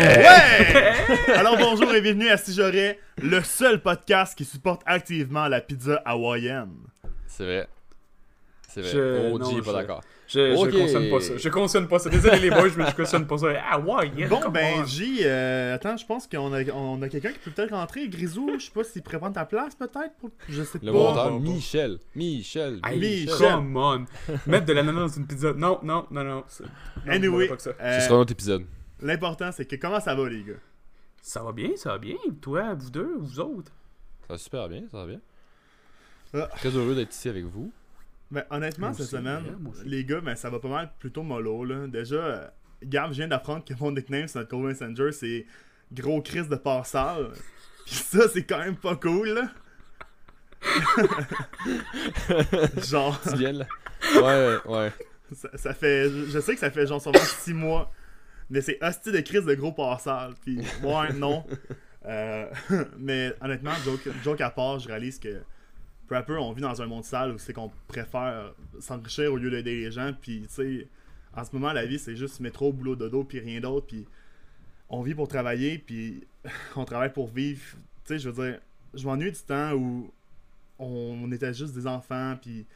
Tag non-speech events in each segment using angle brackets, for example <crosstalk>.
Ouais! Alors bonjour et bienvenue à Si j'aurais, le seul podcast qui supporte activement la pizza hawaïenne. C'est vrai. C'est vrai. Je- OG non, est pas je- d'accord. Je, Ok. je cautionne pas ça. Je cautionne pas ça. Désolé les boys, mais je cautionne pas ça. Ah ouais, yeah, Bon ben. J, euh, attends, je pense qu'on a, on a quelqu'un qui peut peut-être rentrer. Grisou, je sais pas s'il pourrait prendre ta place peut-être. pour- Je sais Le pas. monteur. Michel. Michel. Hey, Michel. come on. Mettre de l'ananas dans une pizza. Non, non, non, non. non, Anyway, euh, Ce sera un autre épisode. L'important c'est que comment ça va les gars? Ça va bien, ça va bien. Toi, vous deux, vous autres? Ça va super bien, ça va bien. Ah. Très heureux d'être ici avec vous. Ben honnêtement Moi cette aussi, semaine, les gars, ben ça va pas mal plutôt mollo là. Déjà, euh, Gab vient d'apprendre que mon nickname sur notre Messenger c'est Gros Chris de Parsal. <laughs> Pis ça c'est quand même pas cool là. <laughs> Genre. Tu viens là? Ouais, ouais. Ça, ça fait. Je sais que ça fait genre sûrement 6 mois. Mais c'est hostie de crise de gros passage. Puis, <laughs> ouais, non. Euh, <laughs> mais honnêtement, joke, joke à part, je réalise que peu à peu, on vit dans un monde sale où c'est qu'on préfère s'enrichir au lieu d'aider les gens. Puis, tu sais, en ce moment, la vie, c'est juste métro, boulot, dodo, puis rien d'autre. Puis, on vit pour travailler, puis <laughs> on travaille pour vivre. Tu sais, je veux dire, je m'ennuie du temps où on était juste des enfants, puis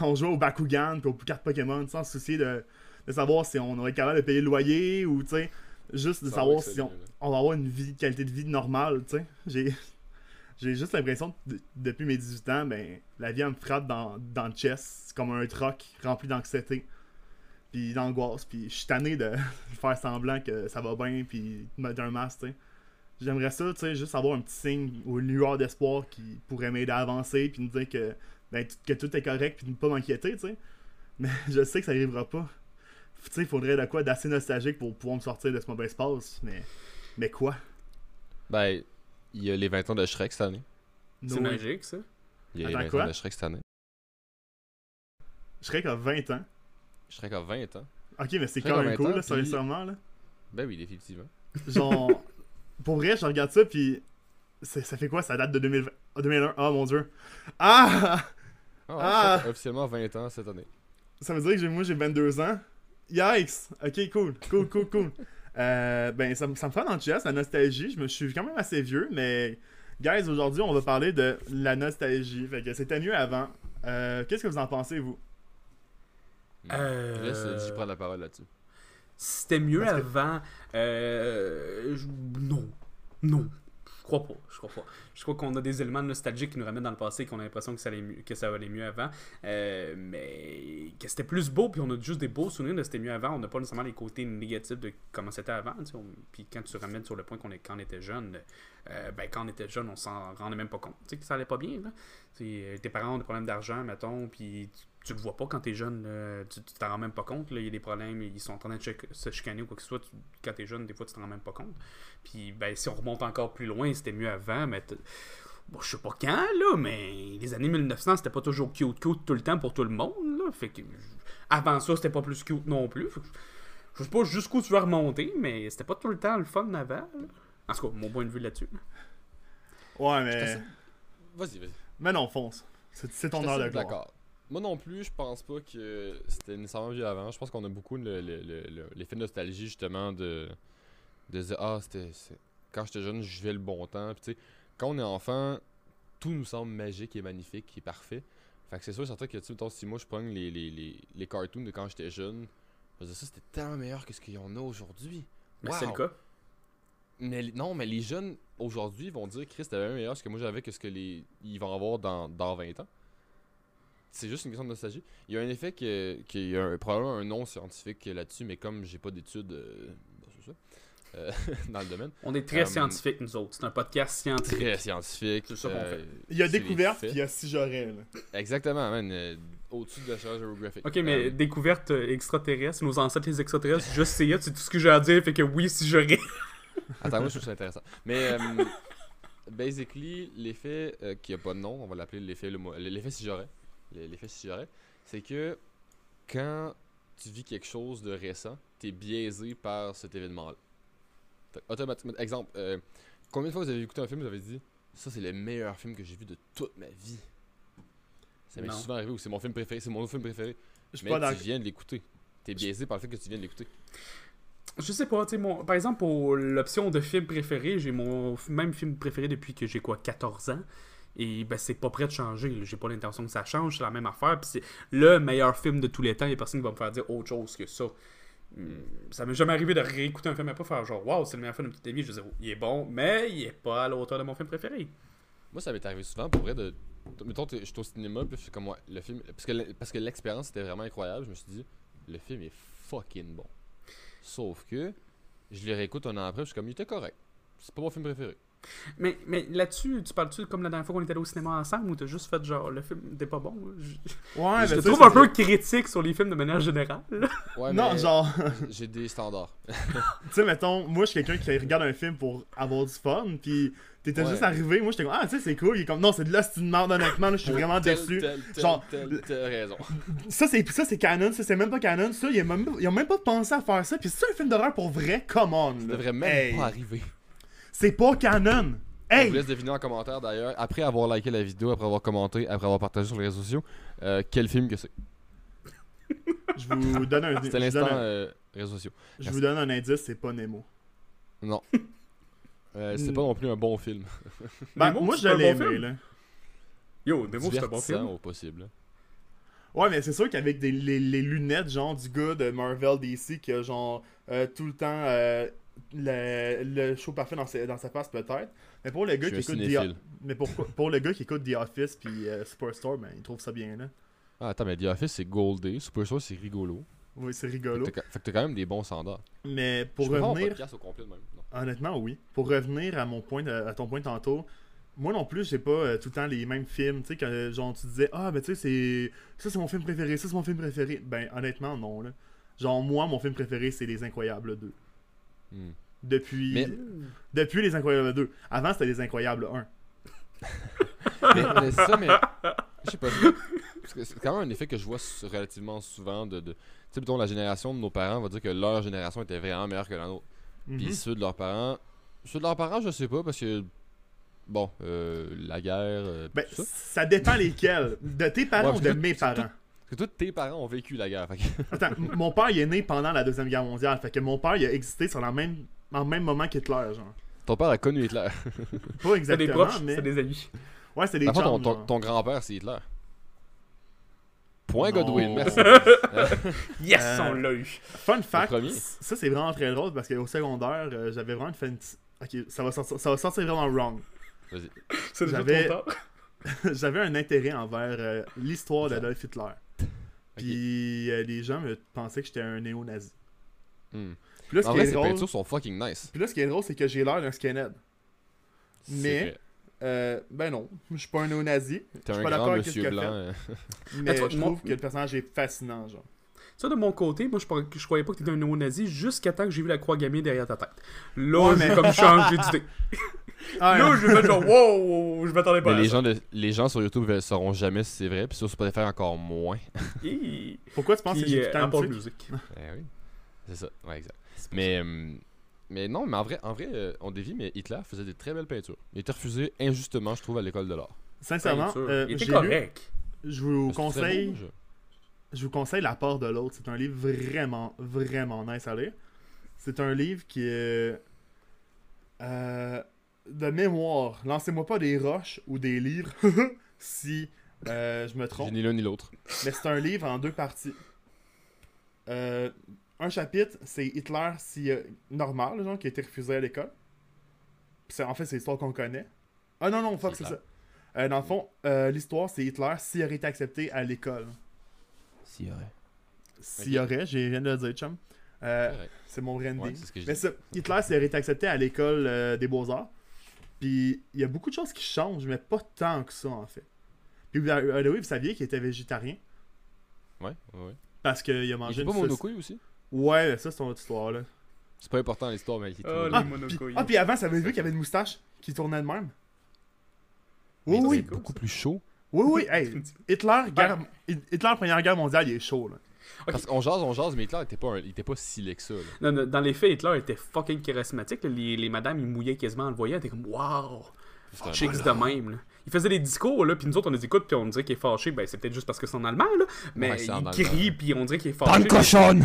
on jouait au Bakugan, puis aux cartes Pokémon, sans se soucier de, de savoir si on aurait été capable de payer le loyer, ou, tu sais, juste de Ça savoir si on, on va avoir une vie, qualité de vie normale, tu sais. J'ai, <laughs> j'ai juste l'impression que de- depuis mes 18 ans, ben, la vie, elle me frappe dans, dans le chest. C'est comme un troc rempli d'anxiété, puis d'angoisse, puis je suis tanné de <laughs> faire semblant que ça va bien, puis de mettre un masque, tu sais. J'aimerais ça, tu sais, juste avoir un petit signe ou une lueur d'espoir qui pourrait m'aider à avancer, puis me dire que, ben, que tout est correct, puis de ne pas m'inquiéter, tu sais. Mais <laughs> je sais que ça arrivera pas. Tu sais, il faudrait de quoi d'assez nostalgique pour pouvoir me sortir de ce mauvais espace, mais. Mais quoi? Ben, il y a les 20 ans de Shrek cette année. C'est No magique, ça. Il y a Attends, les 20 quoi? ans de Shrek cette année. Serais qu'à 20 ans. Shrek a 20 ans. Ok, mais c'est Shrek quand a même 20 cool, ans, là, puis- sincèrement, là. Ben oui, définitivement. Genre, <laughs> pour vrai, je regarde ça, puis ça fait quoi Ça date de 2020 ah, 2001. Ah mon dieu. Ah Ah, ouais, Ah! Shrek a officiellement 20 ans cette année. Ça veut dire que moi j'ai 22 ans. Yikes Ok, cool, cool, cool, cool. Euh, ben, ça, me- ça me fait dans le chest, la nostalgie. Je me je suis quand même assez vieux, mais. Guys, aujourd'hui, on va parler de la nostalgie. Fait que c'était mieux avant. Euh, Qu'est-ce que vous en pensez, vous? Euh, Je laisse euh, J prendre la parole là-dessus. C'était mieux Parce que- avant. Euh, je- Non. Non. Je crois pas. Je crois pas. Je crois qu'on a des éléments nostalgiques qui nous ramènent dans le passé et qu'on a l'impression que ça allait mieux, que ça allait mieux avant. Euh, mais que c'était plus beau, puis on a juste des beaux souvenirs de c'était mieux avant. On n'a pas nécessairement les côtés négatifs de comment c'était avant. Puis quand tu ramènes sur le point qu'on quand on était jeune, euh, ben quand on était jeune, on s'en rendait même pas compte. Tu sais que ça allait pas bien. Là. Euh, tes parents ont des problèmes d'argent, mettons, puis tu, tu le vois pas quand t'es jeune. là. tu t'en rends même pas compte. là. Il y a des problèmes, ils sont en train de se chicaner ou quoi que ce soit. Tu- quand t'es jeune, des fois, tu t'en rends même pas compte. Puis, ben, si on remonte encore plus loin, c'était mieux avant, mais. Bon, je sais pas quand, là, mais les années 1900, c'était pas toujours cute, cute tout le temps pour tout le monde, là. Fait que. Avant ça, c'était pas plus cute non plus. Fait que je sais pas jusqu'où tu vas remonter, mais c'était pas tout le temps le fun avant, là. En tout cas, mon point de vue là-dessus. Ouais, mais. assez- Vas-y, vas-y. Mais non, fonce. C'est ton heure de gloire. Moi non plus, je pense pas que c'était nécessairement vieux avant. Je pense qu'on a beaucoup le- le- le- le- l'effet de nostalgie justement de, de dire Ah, c'était. Quand j'étais jeune, je vivais le bon temps. Puis tu sais, quand on est enfant, tout nous semble magique et magnifique et parfait. Fait que c'est sûr certain que, tu sais, si moi je prends les, les, les, les cartoons de quand j'étais jeune, je me disais, ça c'était tellement meilleur que ce qu'il y en a aujourd'hui. Mais Wow. c'est le cas. Mais non, mais les jeunes aujourd'hui vont dire Chris, t'avais meilleur ce que moi j'avais que ce que les ils vont avoir dans, dans 20 ans. C'est juste une question de nostalgie. Il y a un effet que, qu'il y a un- probablement un nom scientifique là-dessus, mais comme j'ai pas d'études euh, bah, c'est ça, euh, <laughs> dans le domaine, On est très Euh, scientifique, nous autres. C'est un podcast scientifique. très scientifique. C'est ça qu'on euh, Il y a c'est découverte, puis il y a si j'aurais. Exactement, man. euh, au-dessus de la charge géographique. Ok, mais découverte euh, extraterrestre, nos ancêtres les extraterrestres, je sais, c'est tout ce que j'ai à dire, fait que oui, si j'aurais. <laughs> Attends, moi je trouve ça intéressant. Mais euh, basically, l'effet euh, qui a pas de nom, on va l'appeler l'effet l'effet si j'aurais. L'effet si j'aurais, c'est que quand tu vis quelque chose de récent, t'es biaisé par cet événement-là. Automatiquement, exemple, euh, combien de fois vous avez écouté un film, vous avez dit ça c'est le meilleur film que j'ai vu de toute ma vie? Ça m'est souvent arrivé ou c'est mon film préféré, c'est mon autre film préféré. Je Mais pas tu viens de l'écouter. T'es biaisé par le fait que tu viens de l'écouter. Je sais pas, tu mon... par exemple, pour l'option de film préféré, j'ai mon même film préféré depuis que j'ai quoi, 14 ans. Et ben, c'est pas prêt de changer. J'ai pas l'intention que ça change, c'est la même affaire. Puis c'est le meilleur film de tous les temps. Il y a personne qui va me faire dire autre chose que ça. Hum, Ça m'est jamais arrivé de réécouter un film et pas faire genre, waouh, c'est le meilleur film de toute ta vie. Je veux dire, il est bon, mais il est pas à la hauteur de mon film préféré. Moi, ça m'est arrivé souvent pour vrai de. Mettons, je suis au cinéma, puis je suis comme, ouais, le film. Parce que, parce que l'expérience était vraiment incroyable, je me suis dit, le film est fucking bon. Sauf que, je le réécoute un an après, je suis comme, il était correct. C'est pas mon film préféré. Mais, mais là-dessus, tu parles-tu comme la dernière fois qu'on était allé au cinéma ensemble ou t'as juste fait genre, le film n'était pas bon? Je, Ouais, je te trouve un peu critique sur les films de manière générale. Ouais, Non, mais genre, <laughs> j'ai des standards. <laughs> tu sais, mettons, moi, je suis quelqu'un qui regarde un film pour avoir du fun, puis t'étais Ouais. juste arrivé, moi, j'étais comme, ah, tu sais, c'est cool. Il est comme, non, c'est de là, c'est une merde, honnêtement, là, je suis vraiment déçu. Genre, telle, telle raison. Ça, c'est ça, c'est canon, ça, c'est même pas canon. Ça, ils ont même, ils ont même pas pensé à faire ça. Puis c'est un film d'horreur pour vrai, come on. Ça devrait même Hey, pas arriver. C'est pas canon. On Hey! vous laisse deviner en commentaire d'ailleurs, après avoir liké la vidéo, après avoir commenté, après avoir partagé sur les réseaux sociaux, euh, quel film que c'est? <laughs> Je vous donne un, <laughs> je C'était l'instant un- euh, réseaux sociaux. je vous donne un indice, c'est pas Nemo. Non. <laughs> Euh, c'est pas non plus un bon film. Ben, Nemo, moi, c'est je un l'ai bon aimé, film? là. Yo, Nemo, c'est un bon film. au possible. Ouais, mais c'est sûr qu'avec les, les lunettes, genre, du gars de Marvel DC, qui a, genre, euh, tout le temps euh, le, le show parfait dans, ses- dans sa face, peut-être. Mais pour le gars qui écoute The, mais pour, pour le gars qui écoute The Office puis euh, Superstore, ben, il trouve ça bien, là. Ah, attends, mais The Office c'est Goldé, Superstore c'est rigolo. Oui, c'est Fait rigolo. fait que t'as quand même des bons standards. Mais pour Je revenir... podcast au complet de même. Non. Honnêtement, oui. Pour revenir à mon point, de- à ton point tantôt, moi non plus, j'ai pas euh, tout le temps les mêmes films. Tu sais, quand euh, genre tu disais, ah, ben tu sais, c'est. Ça, c'est mon film préféré, ça, c'est mon film préféré. Ben, honnêtement, non, là. Genre, moi, mon film préféré, c'est Les Incroyables 2. Hmm. Depuis. Mais- Depuis Les Incroyables 2. Avant, c'était Les Incroyables 1. <laughs> mais, ça, mais. Je sais pas. C'est quand même un effet que je vois relativement souvent de. de tu sais, la génération de nos parents va dire que leur génération était vraiment meilleure que la nôtre. Mhm. Puis ceux de leurs parents. Ceux de leurs parents, je sais pas, parce que. Bon, euh, la guerre. euh, Ben, tout ça. ça dépend lesquels. De tes parents Ouais, ou de mes tout- parents? Parce que tous tes parents ont vécu la guerre. Fait que- <laughs> Attends, mon père, il est né pendant la Deuxième Guerre mondiale. Fait que mon père, il a existé sur la même, en même moment qu'Hitler, genre. ton père a connu Hitler. <laughs> Pas C'est exactement, des proches, mais. c'est des amis. Ouais, c'est des fond, ton, ton, grand-père, c'est Hitler. Point Non. Godwin, merci. <laughs> Yes, Euh, on l'a eu. Fun fact, ça c'est vraiment très drôle parce qu'au secondaire, euh, j'avais vraiment une fan... Ok, ça va, sortir, ça va sortir vraiment wrong. Vas-y. C'est déjà J'avais- trop tard. j'avais un intérêt envers euh, l'histoire d'Adolf Hitler. Puis euh, les gens me pensaient que j'étais un néo-nazi. Hmm. Puis là, ce En qui vrai, est ces drôle, peintures sont fucking nice. puis là, ce qui est drôle, c'est que j'ai l'air d'un skinhead. Mais-. Euh, ben non, je suis pas un néo-nazi. T'es je suis un pas d'accord grand avec ce a blanc. fait. Mais toi, je trouve que le personnage est fascinant, genre. Ça, de mon côté, moi, je, croyais pas que t'étais un néo-nazi jusqu'à temps que j'ai vu la croix gammée derrière ta tête. Là, Ouais, mais- comme changé d'idée. <laughs> Ah, Là, je vais faire genre, wow, je m'attendais pas Mais à les ça. gens, de- les gens sur YouTube ne sauront jamais si c'est vrai, puis sur Spotify encore moins. <laughs> Hi. Pourquoi tu penses que Puis, j'ai euh, tout le temps Apple de Music. Eh oui. C'est ça, ouais, exact. Mais, euh, mais non, mais en vrai, en vrai euh, on dévie, mais Hitler faisait des très belles peintures. Il était refusé injustement, je trouve, à l'école de l'art. Sincèrement, Peinture. euh, Il était j'ai lu- correct. je vous Mais c'est très conseille... beau, je- je vous conseille La part de l'autre. C'est un livre vraiment, vraiment nice à lire. C'est un livre qui est euh, de mémoire. Lancez-moi pas des roches ou des livres <laughs> si euh, je me J'ai trompe. ni l'un ni l'autre. Mais c'est un livre en deux parties. Euh, un chapitre, c'est Hitler si euh, normal, genre, qui a été refusé à l'école. En fait, c'est l'histoire qu'on connaît. Ah non, non, fuck, C'est ça. Euh, dans le fond, euh, l'histoire, c'est Hitler s'il aurait été accepté à l'école. S'il y aurait. S'il y aurait, je viens de le dire, chum. Euh, c'est mon. Ouais, ce je Mais ça, Hitler, s'il aurait été accepté à l'école des beaux-arts. Puis il y a beaucoup de choses qui changent, mais pas tant que ça, en fait. Puis, by the way, vous saviez qu'il était végétarien? Ouais, ouais, ouais. parce qu'il a Il mangé était pas une monocouille aussi? Ouais, ça, c'est une autre histoire, là. C'est pas important l'histoire, mais il était Oh, Ah, puis, ah, puis avant, ça avait vu qu'il y avait une moustache qui tournait de même? Oui, il oui. beaucoup plus chaud. Oui, oui. <laughs> Hey, Hitler, guerre... Hitler, Première Guerre mondiale, il est chaud, là. Parce qu'on jase, on jase, mais Hitler était pas, un- il était pas si laid que ça. là. Dans, dans- dans les faits, Hitler était fucking charismatique. Les, les madames, ils mouillaient quasiment en le voyant. T'es comme, waouh, chicks de même. là. il faisait des discours, là, puis nous autres, on les écoute, puis on dirait qu'il est fâché. Ben, c'est peut-être juste parce que c'est en allemand, là. Mais Ouais, il crie, puis on dirait qu'il est fâché. Dans <laughs> cochonne!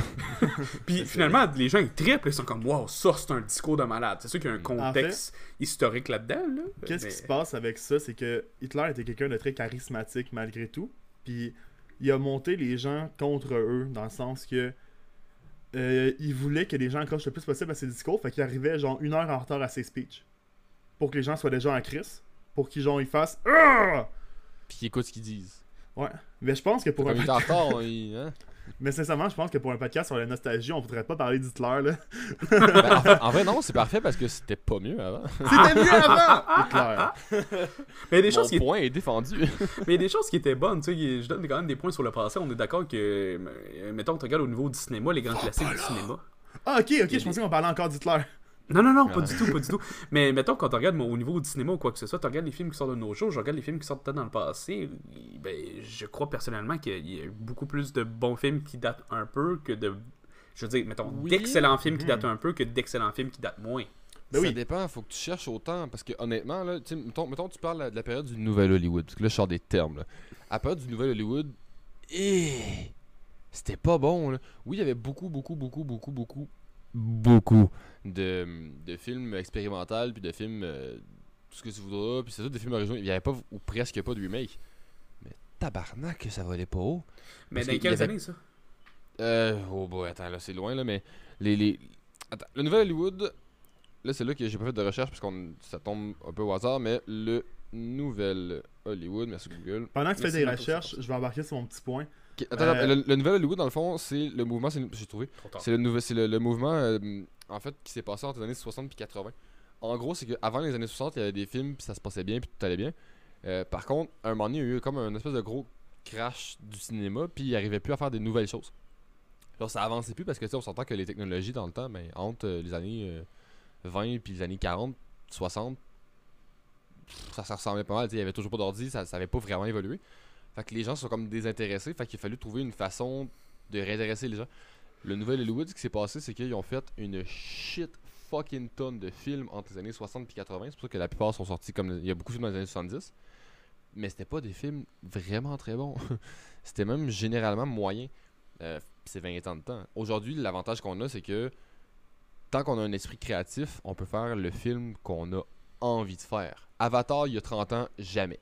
Puis finalement, les gens, ils triplent, ils sont comme, waouh, ça, c'est un discours de malade. C'est sûr qu'il y a un En contexte historique là-dedans, là. Qu'est-ce mais- qui se passe avec ça, c'est que Hitler était quelqu'un de très charismatique malgré tout. Puis il a monté les gens contre eux, dans le sens que euh, il voulait que les gens accrochent le plus possible à ses discours, fait qu'il arrivait genre une heure en retard à ses speeches. Pour que les gens soient déjà en crise. Pour qu'ils genre ils fassent Ah! Puis écoute ce qu'ils disent. Ouais. Mais je pense que pour un <laughs> il- hein? Mais sincèrement, je pense que pour un podcast sur la nostalgie, on voudrait pas parler d'Hitler là. Ben, en, fait, <laughs> en vrai, non, c'est parfait parce que c'était pas mieux avant. C'était mieux avant! <laughs> Hitler. Mais des Mon choses qui point est défendu. Mais il y a des choses qui étaient bonnes, tu sais, je donne quand même des points sur le passé, on est d'accord que, euh, mettons, tu regardes au niveau du cinéma, les grands classiques du cinéma. Ah ok, ok, je pensais qu'on parlait encore d'Hitler. Non, non, non, pas du tout, pas du tout. Mais mettons, quand tu regardes moi, au niveau du cinéma ou quoi que ce soit, tu regardes les films qui sortent de nos jours, je regarde les films qui sortent peut-être dans le passé, et, ben, je crois personnellement qu'il y a eu beaucoup plus de bons films qui datent un peu que de... Je veux dire, mettons, Oui. d'excellents films qui Mhm. datent un peu que d'excellents films qui datent moins. Ben ça oui. dépend, faut que tu cherches autant. Parce que honnêtement, là, mettons, mettons, tu parles de la période du Nouvel Hollywood. Parce que là, je sors des termes. Là. À la période du Nouvel Hollywood, eh, c'était pas bon. Là. Oui, il y avait beaucoup, beaucoup, beaucoup, beaucoup, beaucoup, beaucoup de, de films expérimentaux, puis de films, euh, tout ce que tu voudras, puis c'est tout des films originaux. Il y avait pas, ou presque pas de remake. Mais tabarnak, que ça valait pas haut. Mais dans quelles avait- années, ça? Euh, oh boy, attends, là c'est loin là, mais les, les... Attends, le nouvel Hollywood, là c'est là que j'ai pas fait de recherche parce qu'on ça tombe un peu au hasard, mais le nouvel Hollywood, merci Google. Pendant que tu fais des recherches, je vais embarquer sur mon petit point. Ok, attends, Euh, attends, le, le nouvel Hollywood dans le fond, c'est le mouvement, c'est j'ai trouvé, c'est le le, le mouvement euh, en fait qui s'est passé entre les années 60 puis 80. En gros, c'est qu'avant les années 60, il y avait des films puis ça se passait bien puis tout allait bien. Euh, par contre, un moment donné, il y a eu comme un espèce de gros crash du cinéma puis il arrivait plus à faire des nouvelles choses. Alors ça avançait plus parce que tu on s'entend que les technologies dans le temps, ben, entre euh, les années euh, 20 puis les années 40, 60, pff, ça, ça ressemblait pas mal. Il y avait toujours pas d'ordi, ça, ça avait pas vraiment évolué. Fait que les gens sont comme désintéressés, fait qu'il a fallu trouver une façon de réintéresser les gens. Le nouvel Hollywood, ce qui s'est passé, c'est qu'ils ont fait une shit fucking tonne de films entre les années 60 et 80. C'est pour ça que la plupart sont sortis comme. Il y a beaucoup de films dans les années 70. Mais c'était pas des films vraiment très bons. <laughs> c'était même généralement moyen. Euh, c'est 20 ans de temps. Aujourd'hui, l'avantage qu'on a, c'est que tant qu'on a un esprit créatif, on peut faire le film qu'on a envie de faire. Avatar, il y a 30 ans, jamais.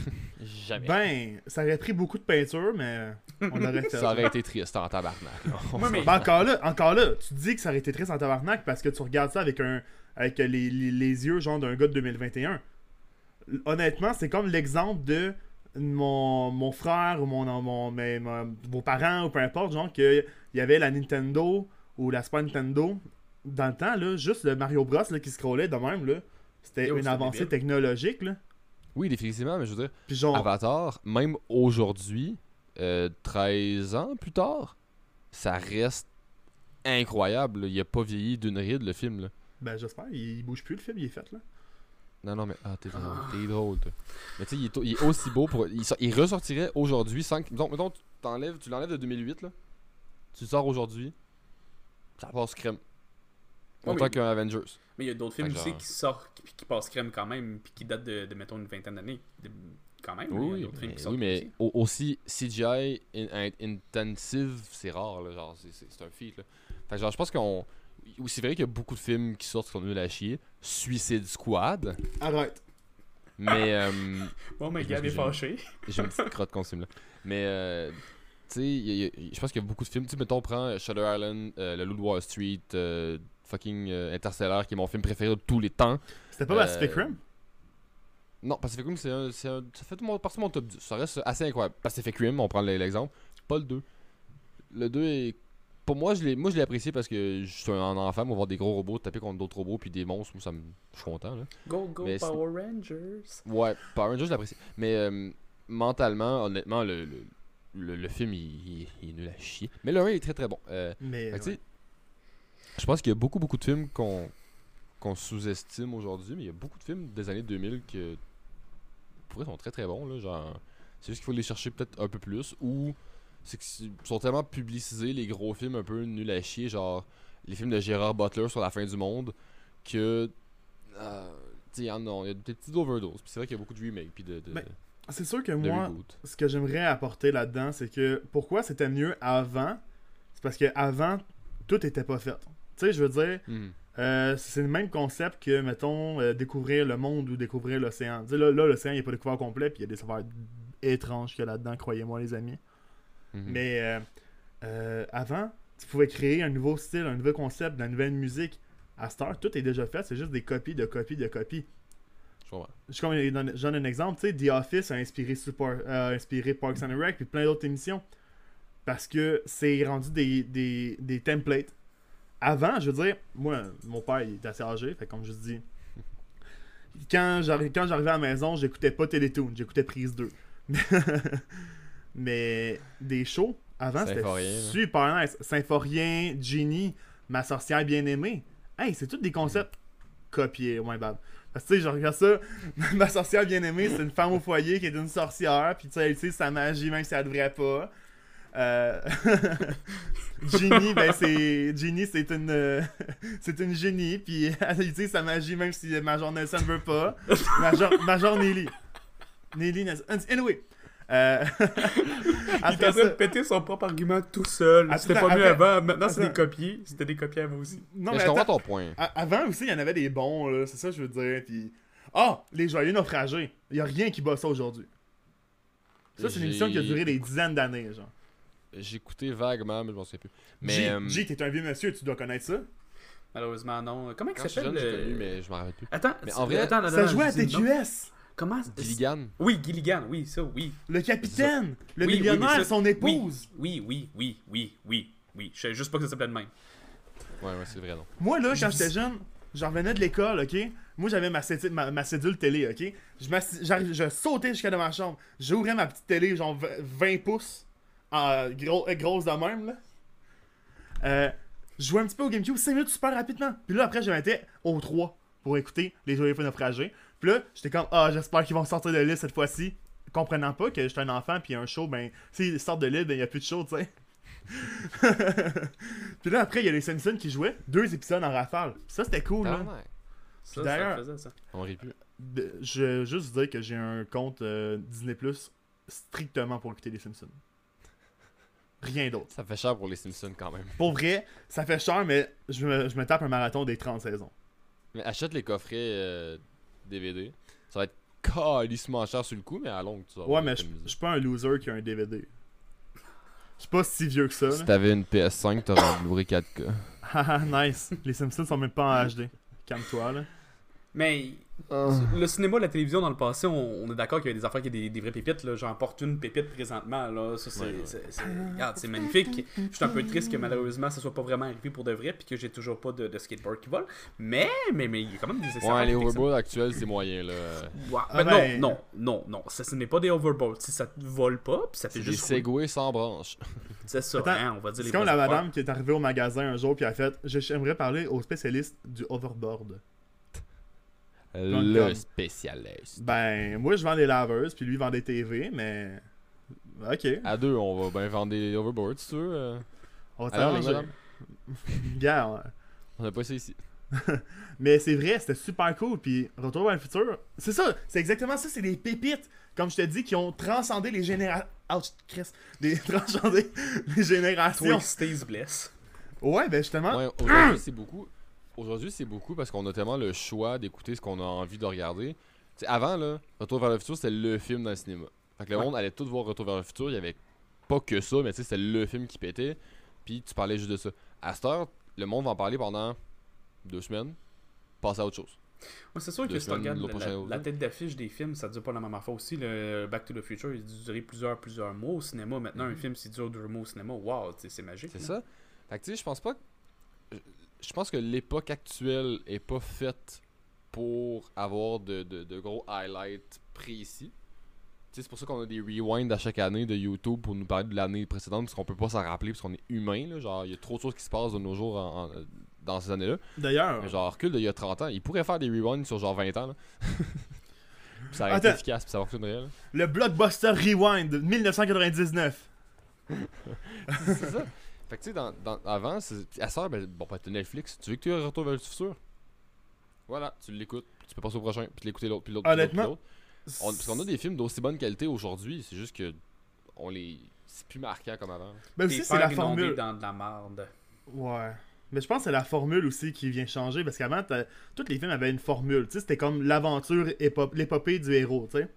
<laughs> jamais. Ben, ça aurait pris beaucoup de peinture, mais on aurait <laughs> fait ça aurait été triste en tabarnak. <laughs> Ouais, mais- Ben, encore là, encore là, tu te dis que ça aurait été triste en tabarnak parce que tu regardes ça avec un avec les, les- les yeux genre d'un gars de 2021. L- Honnêtement, c'est comme l'exemple de mon, mon frère ou mon, mon mes- mon- vos parents ou peu importe, genre que il y avait la Nintendo ou la Super Nintendo dans le temps là, juste le Mario Bros là, qui scrollait de même là, c'était une avancée débile. technologique là. Oui, définitivement, mais je veux dire, Puis genre Avatar, même aujourd'hui, euh, 13 ans plus tard, ça reste incroyable. là. Il a pas vieilli d'une ride, le film. Là. ben j'espère, il, il bouge plus le film, il est fait là. Non, non, mais ah, t'es drôle, t'es drôle, toi. Mais tu sais, il, est au- il est aussi beau pour. Il, sort- il ressortirait aujourd'hui sans que. Mettons, mettons, tu t'enlèves- tu l'enlèves de 2008, là. Tu le sors aujourd'hui, ça passe crème. Autant mais- qu'un Avengers. Mais il y a d'autres films aussi genre- qui sortent puis qui passent crème quand même puis qui datent de, de, mettons une vingtaine d'années. De- Quand même, Oui, films mais, qui sortent oui, mais aussi. au- aussi CGI in- in- intensive, c'est rare, là, genre, c'est- c'est c'est un feat, là. Fait que genre, je pense qu'on... oui, C'est vrai qu'il y a beaucoup de films qui sortent qui sont nuls à chier. Suicide Squad, Arrête. mais... euh, <laughs> Bon, mais Gab est fâché. <laughs> J'ai une petite crotte ce film-là. Mais, euh, tu sais, je pense qu'il y a beaucoup de films. Tu sais, mettons, on prend Shutter Island, euh, Le Loup de Wall Street, euh, fucking euh, Interstellar, qui est mon film préféré de tous les temps. C'était pas Euh, Pacific Rim? Non, Pacific Rim, c'est un, c'est un- ça fait tout mon, partie de mon top 10. Ça reste assez incroyable. Pacific Rim, on prend l'exemple. Pas le 2. Le 2 est. Pour moi, je l'ai, moi, je l'ai apprécié parce que je suis un enfant, on va voir des gros robots taper contre d'autres robots puis des monstres. Moi, ça me. Je suis content, là. Go, go, Mais c'est- Power Rangers. Ouais, Power Rangers, je l'apprécie. Mais euh, mentalement, honnêtement, le, le, le, le film, il, il- il est nul à chier. Mais le 1 est très très bon. Euh, Mais fait que, tu ouais. sais, je pense qu'il y a beaucoup, beaucoup de films qu'on sous-estime aujourd'hui, mais il y a beaucoup de films des années 2000 que pour eux sont très très bons. Là, genre, c'est juste qu'il faut les chercher peut-être un peu plus ou c'est qu'ils sont tellement publicisés, les gros films un peu nuls à chier, genre les films de Gérard Butler sur la fin du monde, que. euh, tu tu sais, il y a, il y a des petites overdoses. Puis c'est vrai qu'il y a beaucoup de remakes, puis de, de, Ben, C'est sûr que moi, reboot. ce que j'aimerais apporter là-dedans, c'est que pourquoi c'était mieux avant C'est parce que avant tout était pas fait. Tu sais, je veux dire, Mhm. euh, c'est le même concept que, mettons, euh, découvrir le monde ou découvrir l'océan. Tu sais, là, l'océan, il n'est pas découvert au complet, puis il y a des affaires étranges qu'il y a là-dedans, croyez-moi, les amis. Mhm. Mais euh, avant, tu pouvais créer un nouveau style, un nouveau concept, de la nouvelle musique. À Star, tout est déjà fait, c'est juste des copies de copies de copies. Je donne je donne un exemple, tu sais, The Office a inspiré, Super, inspiré Parks and Rec puis plein d'autres émissions. Parce que c'est rendu des, des, des templates. Avant, je veux dire, moi, mon père, il est assez âgé, fait comme je dis, quand j'arri- quand j'arrivais à la maison, j'écoutais pas Télétoon, j'écoutais Prise 2. <laughs> Mais des shows, avant, c'était super nice. Symphorien, Genie, Ma sorcière bien-aimée. Hey, c'est tous des concepts copiés, ouais, bad. Parce que tu sais, je regarde ça, <laughs> ma sorcière bien-aimée, c'est une femme au foyer qui est une sorcière, puis tu sais, elle utilise sa magie même si elle devrait pas. Euh... <laughs> Ginny, ben c'est. Ginny, c'est une. euh, <laughs> c'est une génie, puis <laughs> elle utilise sa magie même si Major Nelson veut pas. Major, Major Nelly. Nelly Nelson. Anyway. Euh... Il est en train de péter son propre argument tout seul. C'était pas mieux après- avant. Maintenant, c'est des copiés. C'était des copiés avant aussi. Non, mais mais je comprends attends. ton point. Avant aussi, il y en avait des bons, là, c'est ça que je veux dire. Puis... Ah, les joyeux naufragés. Il y a rien qui bat ça aujourd'hui. Ça, c'est une émission qui a duré des dizaines d'années, genre. J'écoutais vaguement, mais je m'en souviens plus. Mais. J, euh, J, t'es un vieux monsieur, tu dois connaître ça. Malheureusement, non. Comment il s'appelle le- connu, mais je m'en rappelle plus. Attends, Mais en vrai, attends, attends, ça attends, jouait à. TQS. Comment? Gilligan. Oui, Gilligan, oui, ça, oui. Le capitaine, le Oui, oui, millionnaire, ça- son épouse. Oui, oui, oui, oui, oui, oui. Je savais juste pas que ça s'appelait de même. Ouais, ouais, c'est vrai, non. Moi, là, quand j'étais jeune, j'en revenais de l'école, ok? Moi, j'avais ma, cédule- ma, ma cédule télé, ok? Je, je sautais jusqu'à dans ma chambre. J'ouvrais ma petite télé, genre v- 20 pouces, en gros, euh, grosse de même, là. Euh, je jouais un petit peu au GameCube, 5 minutes super rapidement. Puis là, après, je mettais au 3 pour écouter les joyeux naufragés. Puis là, j'étais comme, ah, j'espère qu'ils vont sortir de l'île cette fois-ci. Comprenant pas que j'étais un enfant, puis un show, ben, s'ils sortent de l'île, ben, il y a plus de show, tu sais. <laughs> puis là, après, il y a les Simpsons qui jouaient, deux épisodes en rafale. Ça, c'était cool, là. Ça, D'ailleurs- ça faisait ça. On rit plus. Je veux juste dire que j'ai un compte euh, Disney Plus strictement pour écouter les Simpsons. Rien d'autre. Ça fait cher pour les Simpsons quand même. Pour vrai, ça fait cher, mais je me, je me tape un marathon des 30 saisons. Mais achète les coffrets euh, DVD. Ça va être calissement cher sur le coup, mais à longue, tu vas Ouais, mais je suis pas un loser qui a un DVD. Je suis pas si vieux que ça. Si là. t'avais une PS5, t'aurais un Blu-ray 4K. Haha, <laughs> nice. Les Simpsons sont même pas en HD. Calme-toi, là. Mais le cinéma, la télévision dans le passé, on, on est d'accord qu'il y avait des affaires qui étaient des, des vraies pépites. Là. J'en porte une pépite présentement. Là. Ça, c'est, Ouais, ouais. c'est- c'est- regarde, c'est magnifique. Je suis un peu triste que malheureusement ça soit pas vraiment arrivé pour de vrai puis que j'ai toujours pas de, de skateboard qui vole. Mais, mais, mais il y a quand même des essais. Ouais, les overboards actuels, c'est moyen, là. Ouais, Ah ben ben- Non, non, non, non. Ça, ce n'est pas des overboards. Si ça te vole pas, puis ça fait C'est des juste. rouler. Segway sans branche. <laughs> C'est ça, Attends, hein, on va dire C'est les comme vraies la madame qui est arrivée au magasin un jour puis a fait Je- J'aimerais parler au spécialiste du Le comme- spécialiste. Ben, moi je vends des laveuses puis lui vend des TV, mais. Ok. À deux, on va bien vendre des overboards, si tu veux. euh. On va <laughs> Gars, on a pas ça ici. <laughs> Mais c'est vrai, c'était super cool. Puis Retour vers le futur, c'est ça, c'est exactement ça, c'est des pépites, comme je te dis, qui ont transcendé les générations. Ouch, Chris. Des <laughs> transcendé les générations. Twisties Bless. Ouais, ben justement. Ouais, aujourd'hui, c'est beaucoup. Aujourd'hui, c'est beaucoup parce qu'on a tellement le choix d'écouter ce qu'on a envie de regarder. Avant, là, Retour vers le futur, c'était le film dans le cinéma. Fait que le Ouais. monde allait tout voir Retour vers le futur. Il y avait pas que ça, mais c'était le film qui pétait. Puis tu parlais juste de ça. À cette heure, le monde va en parler pendant deux semaines. Passer à autre chose. Ouais, c'est sûr Deux que si tu regardes la, tête d'affiche des films, ça dure pas la même affaire aussi. Le Back to the Future, il duré plusieurs, plusieurs mois au cinéma. Maintenant, un film, s'il dure deux mois au cinéma, sais, c'est magique. Mhm. C'est ça. Fait que tu sais, je pense pas que. Je- pense que l'époque actuelle est pas faite pour avoir de, de- de gros highlights précis. C'est pour ça qu'on a des rewinds à chaque année de YouTube pour nous parler de l'année précédente, parce qu'on peut pas s'en rappeler, parce qu'on est humain. Là, genre, il y a trop de choses qui se passent de nos jours en- en- dans ces années-là. D'ailleurs, genre, recul d'il y a 30 ans, il pourrait faire des rewinds sur genre 20 ans. Là. <laughs> Puis ça été Attends. efficace, puis ça fonctionnerait. là. le blockbuster Rewind de 1999. <laughs> c'est ça. Fait que tu sais, dans, dans- avant, à ça, ben, bon, ben, t'as Netflix. Tu veux que tu aies un retour vers le futur? Voilà, tu l'écoutes. tu peux passer au prochain, puis l'écouter l'autre, puis l'autre, puis l'autre, puis Honnêtement, l'autre. On- Parce qu'on a des films d'aussi bonne qualité aujourd'hui, c'est juste que on les. C'est plus marquant comme avant. Ben aussi, c'est la formule. dans de la merde. Ouais. Mais je pense que c'est la formule aussi qui vient changer parce qu'avant, t'as- tous les films avaient une formule. Tu sais, c'était comme l'aventure, épo- l'épopée du héros, tu sais. Tu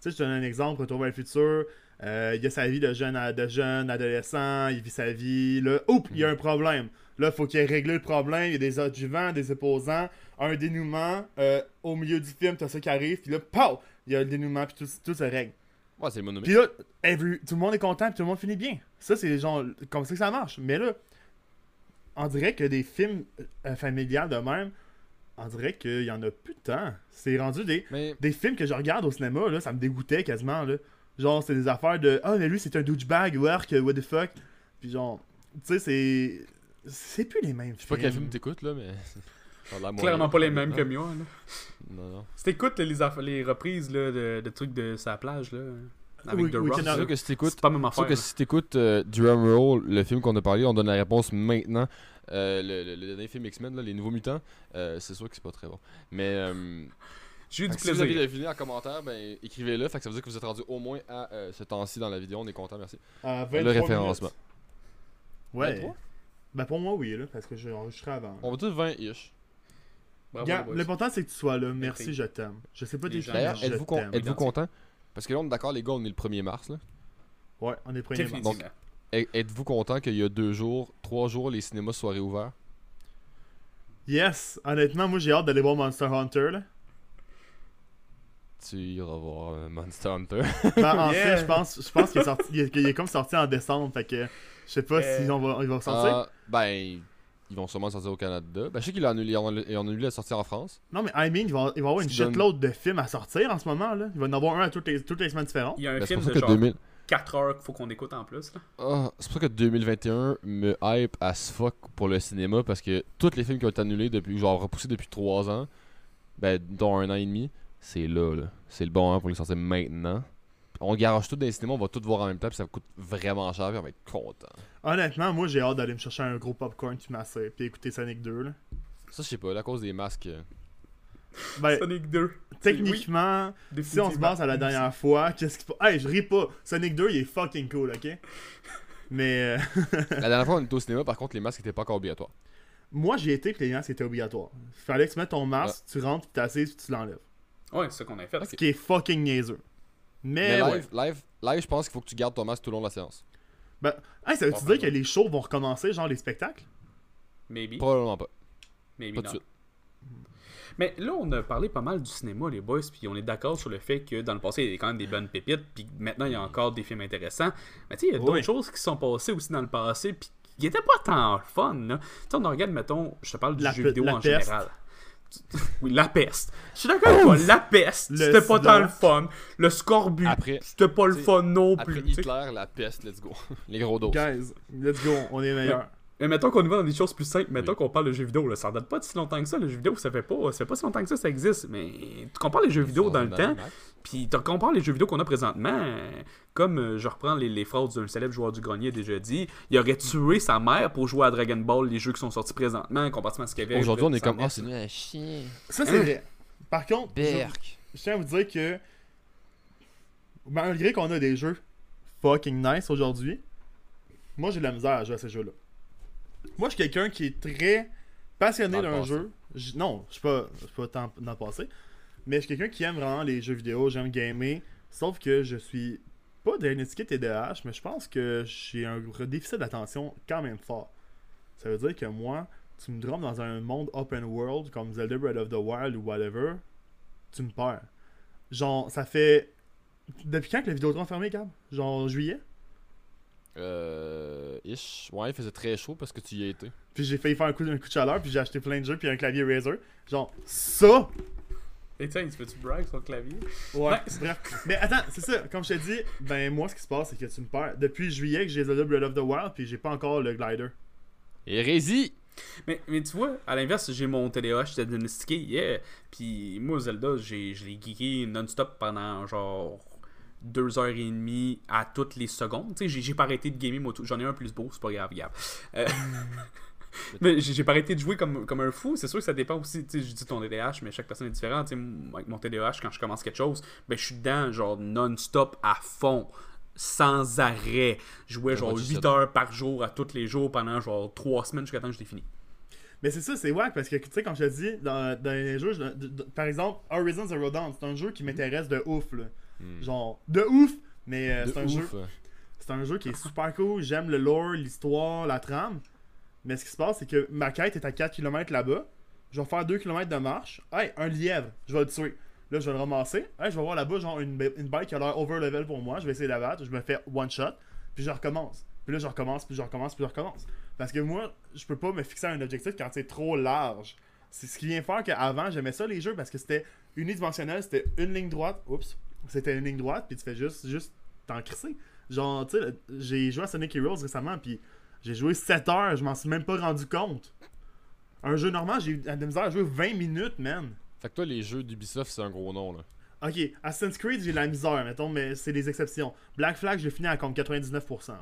sais, je te donne un exemple, Retour vers le futur. Euh, il y a sa vie de jeune, à- de jeune adolescent, il vit sa vie. Là, oups, il y a un problème. Là, faut qu'il règle le problème. Il y a des adjuvants, des opposants, un dénouement. euh, au milieu du film, t'as ça qui arrive. Puis là, pow! Il y a le dénouement, puis tout, tout se règle. Ouais, c'est. Puis là, every- tout le monde est content, puis tout le monde finit bien. Ça, c'est genre comme ça que ça marche. Mais là, on dirait que des films euh, familiales de même, on dirait qu'il y en a plus de temps. C'est rendu des, Mais des films que je regarde au cinéma, là, ça me dégoûtait quasiment. Là. Genre, c'est des affaires de Ah, mais lui, c'est un douchebag, work, what the fuck? Puis genre, tu sais, c'est. C'est plus les mêmes je sais pas quel film t'écoutes là, mais. Clairement pas les mêmes que moi. Là. Non, non. Si t'écoutes les, aff- les reprises là, de, de trucs de sa plage, là, avec Oui, The oui, Rock, C'est que si t'écoutes. c'est pas même affaire. que si t'écoutes euh, Drum Roll, le film qu'on a parlé, on donne la réponse maintenant. Euh, le, le- le dernier film X-Men, là, les nouveaux mutants, euh, c'est sûr que c'est pas très bon. Mais euh, J'ai eu fait du que si vous avez deviné en commentaire, ben écrivez-le. Fait que ça veut dire que vous êtes rendu au moins à euh, ce temps-ci dans la vidéo. On est content, merci. À Le 23 référencement. minutes. Ouais. 23? Ben pour moi, oui, là, parce que j'ai enregistré avant. On va dire 20-ish. Bravo, Regarde, les boys. L'important, c'est que tu sois là. Merci, Merci. je t'aime. Je sais pas gens- D'ailleurs, je êtes-vous con- content? Parce que là, on est d'accord, les gars, on est le 1er mars. Là. Ouais, on est premier mars. Définitivement. Êtes- Êtes-vous content qu'il y a deux jours, trois jours, les cinémas soient réouverts? Yes! Honnêtement, moi, j'ai hâte d'aller voir Monster Hunter, là. Tu iras voir euh, Monster Hunter. Ben, en Yeah. fait, je pense, je pense qu'il est, sorti, il est, qu'il est comme sorti en décembre, fait que je sais pas Euh. si on va, il va sortir. Ah, ben, ils vont sûrement sortir au Canada. Ben, je sais qu'ils ont annulé, la sortie en France. Non, mais I mean, il va, il va y avoir une donne- shitload de films à sortir en ce moment, là. Il va y en avoir un à toutes les, toutes les semaines différentes. Il y a un Ben, c'est film pour de ça que genre 2000... 4 heures qu'il faut qu'on écoute en plus. Là. Ah, c'est pour ça que 2021 me hype as fuck pour le cinéma parce que tous les films qui ont été annulés depuis, genre repoussés depuis 3 ans, ben, dont un an et demi, c'est là, là. C'est le bon moment pour les sortir maintenant. On garage tout dans les cinémas, on va tout voir en même temps, puis ça coûte vraiment cher, puis on va être content. Honnêtement, moi, j'ai hâte d'aller me chercher un gros popcorn puis masser, puis écouter Sonic 2, là. Ça, je sais pas, à cause des masques. euh, Ben, Sonic 2. techniquement, Oui, si on se base à la dernière fois, qu'est-ce qu'il faut? Hey, je ris pas. Sonic 2, il est fucking cool, ok? Mais euh, <laughs> La dernière fois, on était au cinéma, par contre, les masques étaient pas encore obligatoires. moi, j'ai été puis les masques étaient obligatoires. Fallait que tu mettes ton masque, tu rentres, puis t'assises, puis tu l'enlèves. Ouais, c'est ça qu'on a fait. Ce qui est fucking niaiseux. Mais, Mais ouais. live, live, live, je pense qu'il faut que tu gardes ton masque tout le long de la séance. Hey, ça veut-tu dire que les shows vont recommencer, genre les spectacles? Maybe. Probablement pas. Maybe Pas de suite. Mais là, on a parlé pas mal du cinéma, les boys, puis on est d'accord sur le fait que dans le passé, il y avait quand même des bonnes pépites, puis maintenant, il y a encore des films intéressants. Mais tu sais, il y a d'autres Oui. choses qui sont passées aussi dans le passé, puis qui étaient pas tant fun, là. Tu sais, on regarde, mettons, je te parle du La jeu vidéo la en peste. général. Oui, la peste. Je suis d'accord avec toi, la peste, c'était pas tant le fun. Le scorbut, Après- c'était pas le fun non Après plus. sais. Hitler, la peste, let's go. <laughs> les gros doses. Guys, let's go, on est meilleurs. Mais mettons qu'on y va dans des choses plus simples, mettons Oui. qu'on parle de jeux vidéo, là, ça date pas de si longtemps que ça, le jeu vidéo, ça fait pas, ça fait pas si longtemps que ça, ça existe, mais tu compares les jeux vidéo dans le temps, puis tu compares les jeux vidéo qu'on a présentement, comme euh, je reprends les, les phrases d'un célèbre joueur du grenier déjà dit, il aurait tué sa mère pour jouer à Dragon Ball, les jeux qui sont sortis présentement, comparativement à ce qu'il y avait. Aujourd'hui, on est comme, ah, c'est nul à chier. Ça, c'est Hein? vrai. Par contre, je, Berk. je tiens à vous dire que malgré qu'on a des jeux fucking nice aujourd'hui, moi j'ai de la misère à jouer à ces jeux-là. Moi, je suis quelqu'un qui est très passionné d'un jeu. Non, je suis pas, je suis pas tant dans le passé. Mais je suis quelqu'un qui aime vraiment les jeux vidéo, j'aime gamer. Sauf que je suis pas diagnostiqué TDAH, mais je pense que j'ai un gros déficit d'attention quand même fort. Ça veut dire que moi, tu me dromes dans un monde open world comme Zelda Breath of the Wild ou whatever, tu me perds. Genre, ça fait. Depuis quand que la vidéo est fermée, Gab? Genre juillet? Euh. Ish. Ouais, il faisait très chaud parce que tu y été. Puis j'ai failli faire un coup, un coup de chaleur, puis j'ai acheté plein de jeux, puis un clavier Razer. Genre, ça Et tiens, tu peux-tu brag sur le clavier? Ouais, bref. Mais attends, c'est ça, comme je te dis, ben moi, ce qui se passe, c'est que tu me perds. Depuis juillet que j'ai Zelda Breath of the Wild, puis j'ai pas encore le glider. Hérésie! mais, mais tu vois, à l'inverse, j'ai mon TDAH j'étais diagnostiqué, yeah. Puis moi, Zelda, j'ai, je l'ai geeké non-stop pendant genre deux heures et demie à toutes les secondes. Tu sais, j'ai, j'ai pas arrêté de gamer, moi, tout- j'en ai un plus beau, c'est pas grave, grave. Euh, <laughs> <laughs> Mais j'ai pas arrêté de jouer comme, comme un fou. C'est sûr que ça dépend aussi. Tu sais, je dis ton TDAH, mais chaque personne est différente. Tu sais, m- avec mon TDAH, quand je commence quelque chose, ben, je suis dedans, genre non-stop, à fond, sans arrêt. Je jouais Ouais, genre moi, tu 8 sais. heures par jour, à tous les jours, pendant genre 3 semaines jusqu'à temps que je l'ai fini. Mais c'est ça, c'est wack parce que, tu sais, comme je te dis, dans, dans les jeux, je- de- de- par exemple, Horizon Zero Dawn, c'est un jeu qui m'intéresse de ouf, là. Hmm. Genre, de ouf, mais euh, c'est un ouf, jeu. C'est un jeu qui est super cool. J'aime le lore, l'histoire, la trame. Mais ce qui se passe, c'est que ma quête est à 4 km là-bas. Je vais faire 2 km de marche. Hey, un lièvre, je vais le tuer. Là, je vais le ramasser. Hey, je vais voir là-bas, genre, une, une bike qui a l'air over level pour moi. Je vais essayer de la battre. Je me fais one shot. Puis je recommence. Puis là, je recommence, puis je recommence, puis je recommence. Parce que moi, je peux pas me fixer un objectif quand c'est trop large. C'est ce qui vient faire qu'avant, j'aimais ça les jeux parce que c'était unidimensionnel, c'était une ligne droite. Oups. C'était une ligne droite, puis tu fais juste, juste t'en crisser. Genre, tu sais, j'ai joué à Sonic Heroes récemment, puis j'ai joué 7 heures, je m'en suis même pas rendu compte. Un jeu normal, j'ai eu de la misère à jouer 20 minutes, man. Fait que toi, les jeux d'Ubisoft, c'est un gros nom, là. Ok, Assassin's Creed, j'ai de la misère, mettons, mais c'est des exceptions. Black Flag, j'ai fini à comme 99%. là.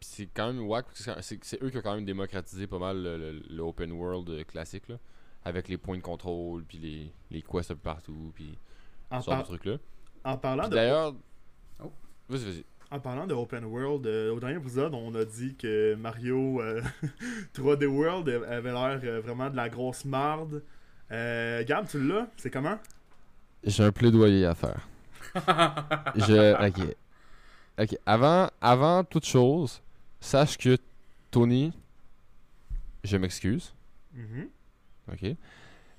Puis c'est quand même wack, parce que c'est- eux qui ont quand même démocratisé pas mal le, le- le open world euh, classique, là. Avec les points de contrôle, puis les, les quests un peu partout, puis En, ce genre par- de trucs-là. en parlant Puis de D'ailleurs... Oh. Vas-y, vas-y. En parlant de Open World, euh, au dernier épisode, on a dit que Mario euh, <laughs> 3D World avait l'air euh, vraiment de la grosse marde. Gab, tu l'as? C'est comment? J'ai un plaidoyer à faire. <laughs> Je... Ok. Ok. Avant, avant toute chose, sache que Tony, je m'excuse. Mhm. Ok.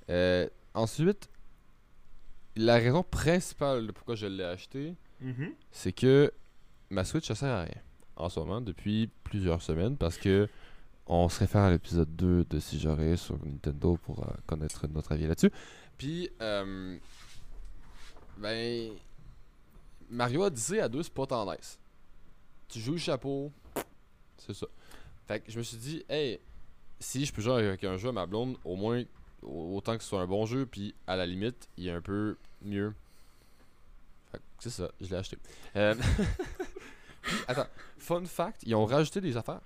Euh, ensuite, la raison principale de pourquoi je l'ai acheté, Mhm. c'est que ma Switch, ça sert à rien en ce moment depuis plusieurs semaines parce que on se réfère à l'épisode 2 de Si j'aurais sur Nintendo pour euh, connaître notre avis là-dessus. Puis, euh, ben, Mario Odyssey à 2, c'est pas tant nice. Tu joues le chapeau, c'est ça. Fait que je me suis dit, hey, si je peux jouer avec un jeu à ma blonde, au moins au- autant que ce soit un bon jeu, puis à la limite, il est un peu mieux. Fait que c'est ça, je l'ai acheté. Euh, <laughs> attends, fun fact, ils ont rajouté des affaires.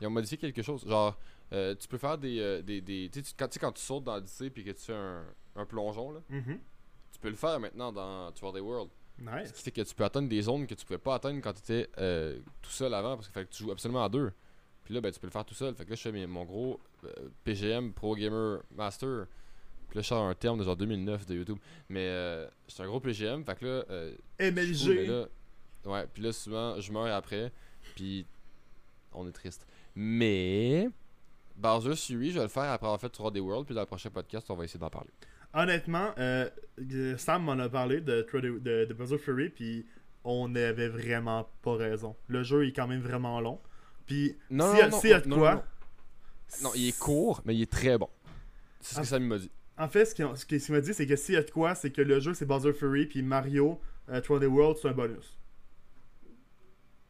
Ils ont modifié quelque chose. Genre, euh, tu peux faire des. euh, des, des tu sais, tu- quand, tu quand tu sautes dans Odyssey puis que tu fais un, un plongeon, là, Mhm. tu peux le faire maintenant dans 3D World. Ce Nice. qui fait que tu peux atteindre des zones que tu pouvais pas atteindre quand tu étais tout seul avant parce qu'il fallait que tu joues absolument à deux. Puis là, ben, tu peux le faire tout seul. Fait que là, je fais mes- mon gros euh, PGM Pro Gamer Master. Puis là, je sors un terme de genre 2009 de YouTube. Mais euh, c'est un gros PGM. Fait que là, euh, MLG. là, ouais, puis là, souvent, je meurs après. Puis on est triste. Mais Bowser Fury, je vais le faire après avoir fait 3D World. Puis dans le prochain podcast, on va essayer d'en parler. Honnêtement, euh, Sam m'en a parlé de, 3D de, de Bowser Fury, puis on avait vraiment pas raison. Le jeu est quand même vraiment long. Puis, Non, non, non, y a de non, quoi. non, Non, il est court, mais il est très bon. C'est ce que Sam m'a dit. En fait, ce qu'il ce m'a dit, c'est que s'il y a de quoi, c'est que le jeu c'est Bowser Fury, puis Mario euh, 3D World, c'est un bonus.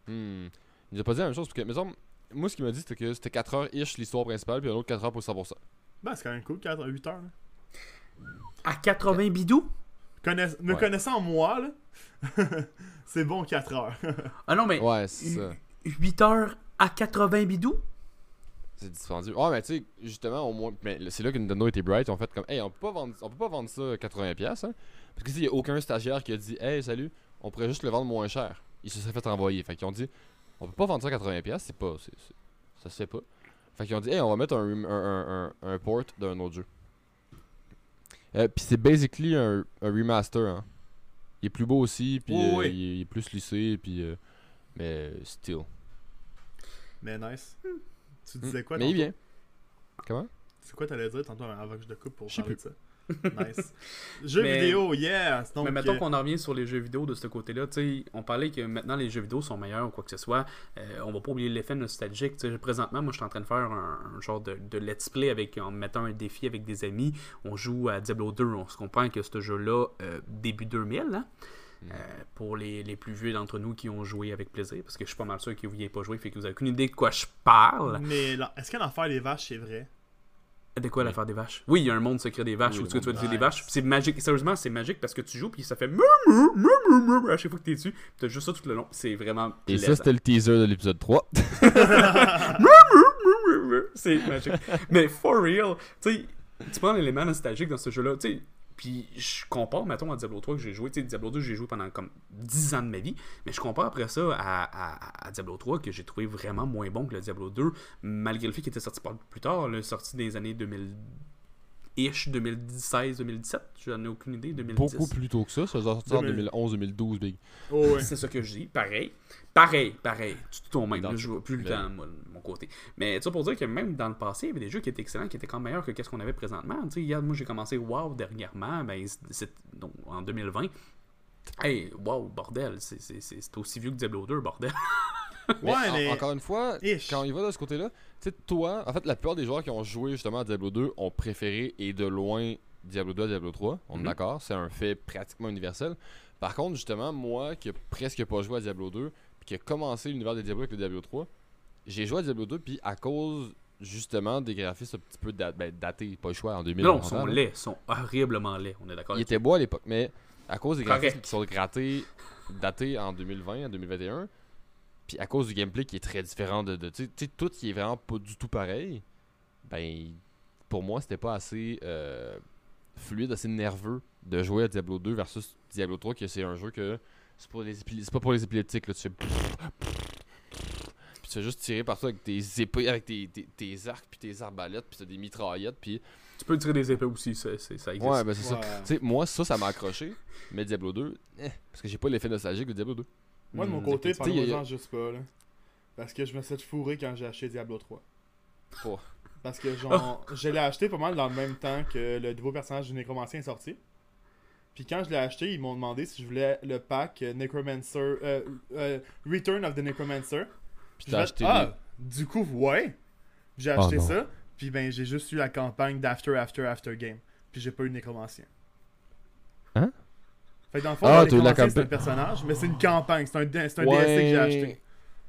Hmm. Il nous a pas dit la même chose. Parce que, mais semble- moi, ce qu'il m'a dit, c'était que c'était 4 heures ish l'histoire principale, puis un autre 4 heures pour 100%. Ben, c'est quand même cool, 4, 8 heures. là. À 80 bidous? Connaiss- me Ouais. connaissant moi, là, <laughs> c'est bon 4 heures. <laughs> Ah non, mais Ouais, c'est ça. 8 heures à 80 bidous? C'est dispendieux. Ouais, mais tu sais, justement, au moins. Mais c'est là que Nintendo était bright. Ils ont fait comme, hey, on peut pas vendre, on peut pas vendre ça 80$, pièces hein. Parce que s'il y a aucun stagiaire qui a dit, hey, salut, on pourrait juste le vendre moins cher. Il se serait fait envoyer. Fait qu'ils ont dit, on peut pas vendre ça 80$, pièces c'est pas. c'est- ça se fait pas. Fait qu'ils ont dit, hey, on va mettre un, un, un, un, un port d'un autre jeu. Euh, puis c'est basically un, un remaster, hein. Il est plus beau aussi, puis Oui, euh, oui. il, est, il est plus lissé, puis. euh, mais still. Mais nice. Tu disais quoi Hmm. mais il vient. Comment? C'est quoi t'allais dire tantôt avant que je te coupe pour Je sais parler de ça? <laughs> nice. Jeux Mais- vidéo, yes! Donc, mais mettons euh, qu'on en revient sur les jeux vidéo de ce côté-là, tu sais, on parlait que maintenant les jeux vidéo sont meilleurs ou quoi que ce soit. Euh, on va pas oublier l'effet nostalgique. Tu sais, présentement, moi, je suis en train de faire un, un genre de, de let's play avec, en mettant un défi avec des amis. On joue à Diablo 2. On se comprend que ce jeu-là, euh, début 2000, hein, Mm. euh, pour les, les plus vieux d'entre nous qui ont joué avec plaisir, parce que je suis pas mal sûr que vous n'y avez pas joué, fait que vous avez aucune idée de quoi je parle. Mais là, est-ce que l'enfer des vaches, c'est vrai? De quoi l'affaire des vaches? Oui, il y a un monde secret des vaches Oui, où tu, vas tuer des vaches? C'est magique. Sérieusement, c'est magique parce que tu joues puis ça fait mou mou mou à chaque fois que t'es dessus. T'as juste ça tout le long. C'est vraiment. Et ça, plaisant. c'était le teaser de l'épisode 3. <laughs> C'est magique. Mais for real, tu sais, tu prends l'élément nostalgique dans ce jeu-là, tu sais. Puis je compare, mettons, à Diablo 3 que j'ai joué. Tu sais, Diablo 2, j'ai joué pendant comme 10 ans de ma vie. Mais je compare après ça à, Diablo 3 que j'ai trouvé vraiment moins bon que le Diablo 2. Malgré le fait qu'il était sorti plus tard, le sorti des années 2000 ish 2016 2017 j'en ai aucune idée 2010 Beaucoup plus tôt que ça. Ça doit sortir en 2000. 2011-2012, Big. Oh, ouais. c'est ça que je dis. Pareil. Pareil, pareil. Tout ton même. Dans Là, le je vois plus le le- temps, moi, de mon côté. Mais ça pour dire que même dans le passé, il y avait des jeux qui étaient excellents, qui étaient quand même meilleurs que ce qu'on avait présentement. Tu sais, regarde, moi, j'ai commencé WoW dernièrement, ben, c'est- c'est donc, en 2020. Hey, wow, bordel, c'est- c'est c'est- c'est aussi vieux que Diablo 2, bordel. <laughs> <laughs> Mais Ouais, en- mais- encore une fois, Ish. quand il va de ce côté-là, tu sais, toi, en fait, la plupart des joueurs qui ont joué justement à Diablo 2 ont préféré et de loin Diablo 2 à Diablo 3. On est Mhm. d'accord, c'est un fait pratiquement universel. Par contre, justement, moi qui ai presque pas joué à Diablo 2, puis qui a commencé l'univers de Diablo avec le Diablo 3, j'ai joué à Diablo 2, puis à cause justement des graphismes un petit peu dat- ben, datés, pas le choix, en 2000. non, on ils sont là. laids, ils sont horriblement laids, on est d'accord Il avec était beau à l'époque, mais à cause des graphismes qui sont grattés, datés en 2020, en 2021, puis à cause du gameplay qui est très différent de, de tu sais- tu sais, tout qui est vraiment pas du tout pareil, ben pour moi c'était pas assez euh, fluide, assez nerveux de jouer à Diablo 2 versus Diablo 3, que c'est un jeu que c'est pour les épile- c'est pas pour les épileptiques là, tu fais puis tu fais juste tirer partout avec tes épées, avec tes, tes, tes arcs, puis tes arbalètes, puis t'as des mitraillettes, puis Tu peux tirer des épées aussi, ça, c'est- ça existe. ouais, ben c'est ça. Ouais. Tu sais, moi, ça, ça m'a accroché. Mais Diablo 2, eh, parce que j'ai pas l'effet nostalgique de Diablo 2. Moi, de mon Hmm, côté, y a- juste pas, là. Parce que je me suis fourrer quand j'ai acheté Diablo 3. Pas. Parce que, genre, <laughs> je l'ai acheté pas mal dans le même temps que le nouveau personnage du Nécromancien est sorti. Puis quand je l'ai acheté, ils m'ont demandé si je voulais le pack euh, Necromancer. euh, euh, Return of the Necromancer. Puis J'ai t'as acheté ah, du coup, ouais. J'ai Ah, acheté ça. Puis ben, j'ai juste eu la campagne d'After, After, After Game. Puis j'ai pas eu le Nécromancien. Fait que dans le fond, Ah, c'est un personnage, mais c'est une campagne. C'est un, un Ouais. DLC que j'ai acheté.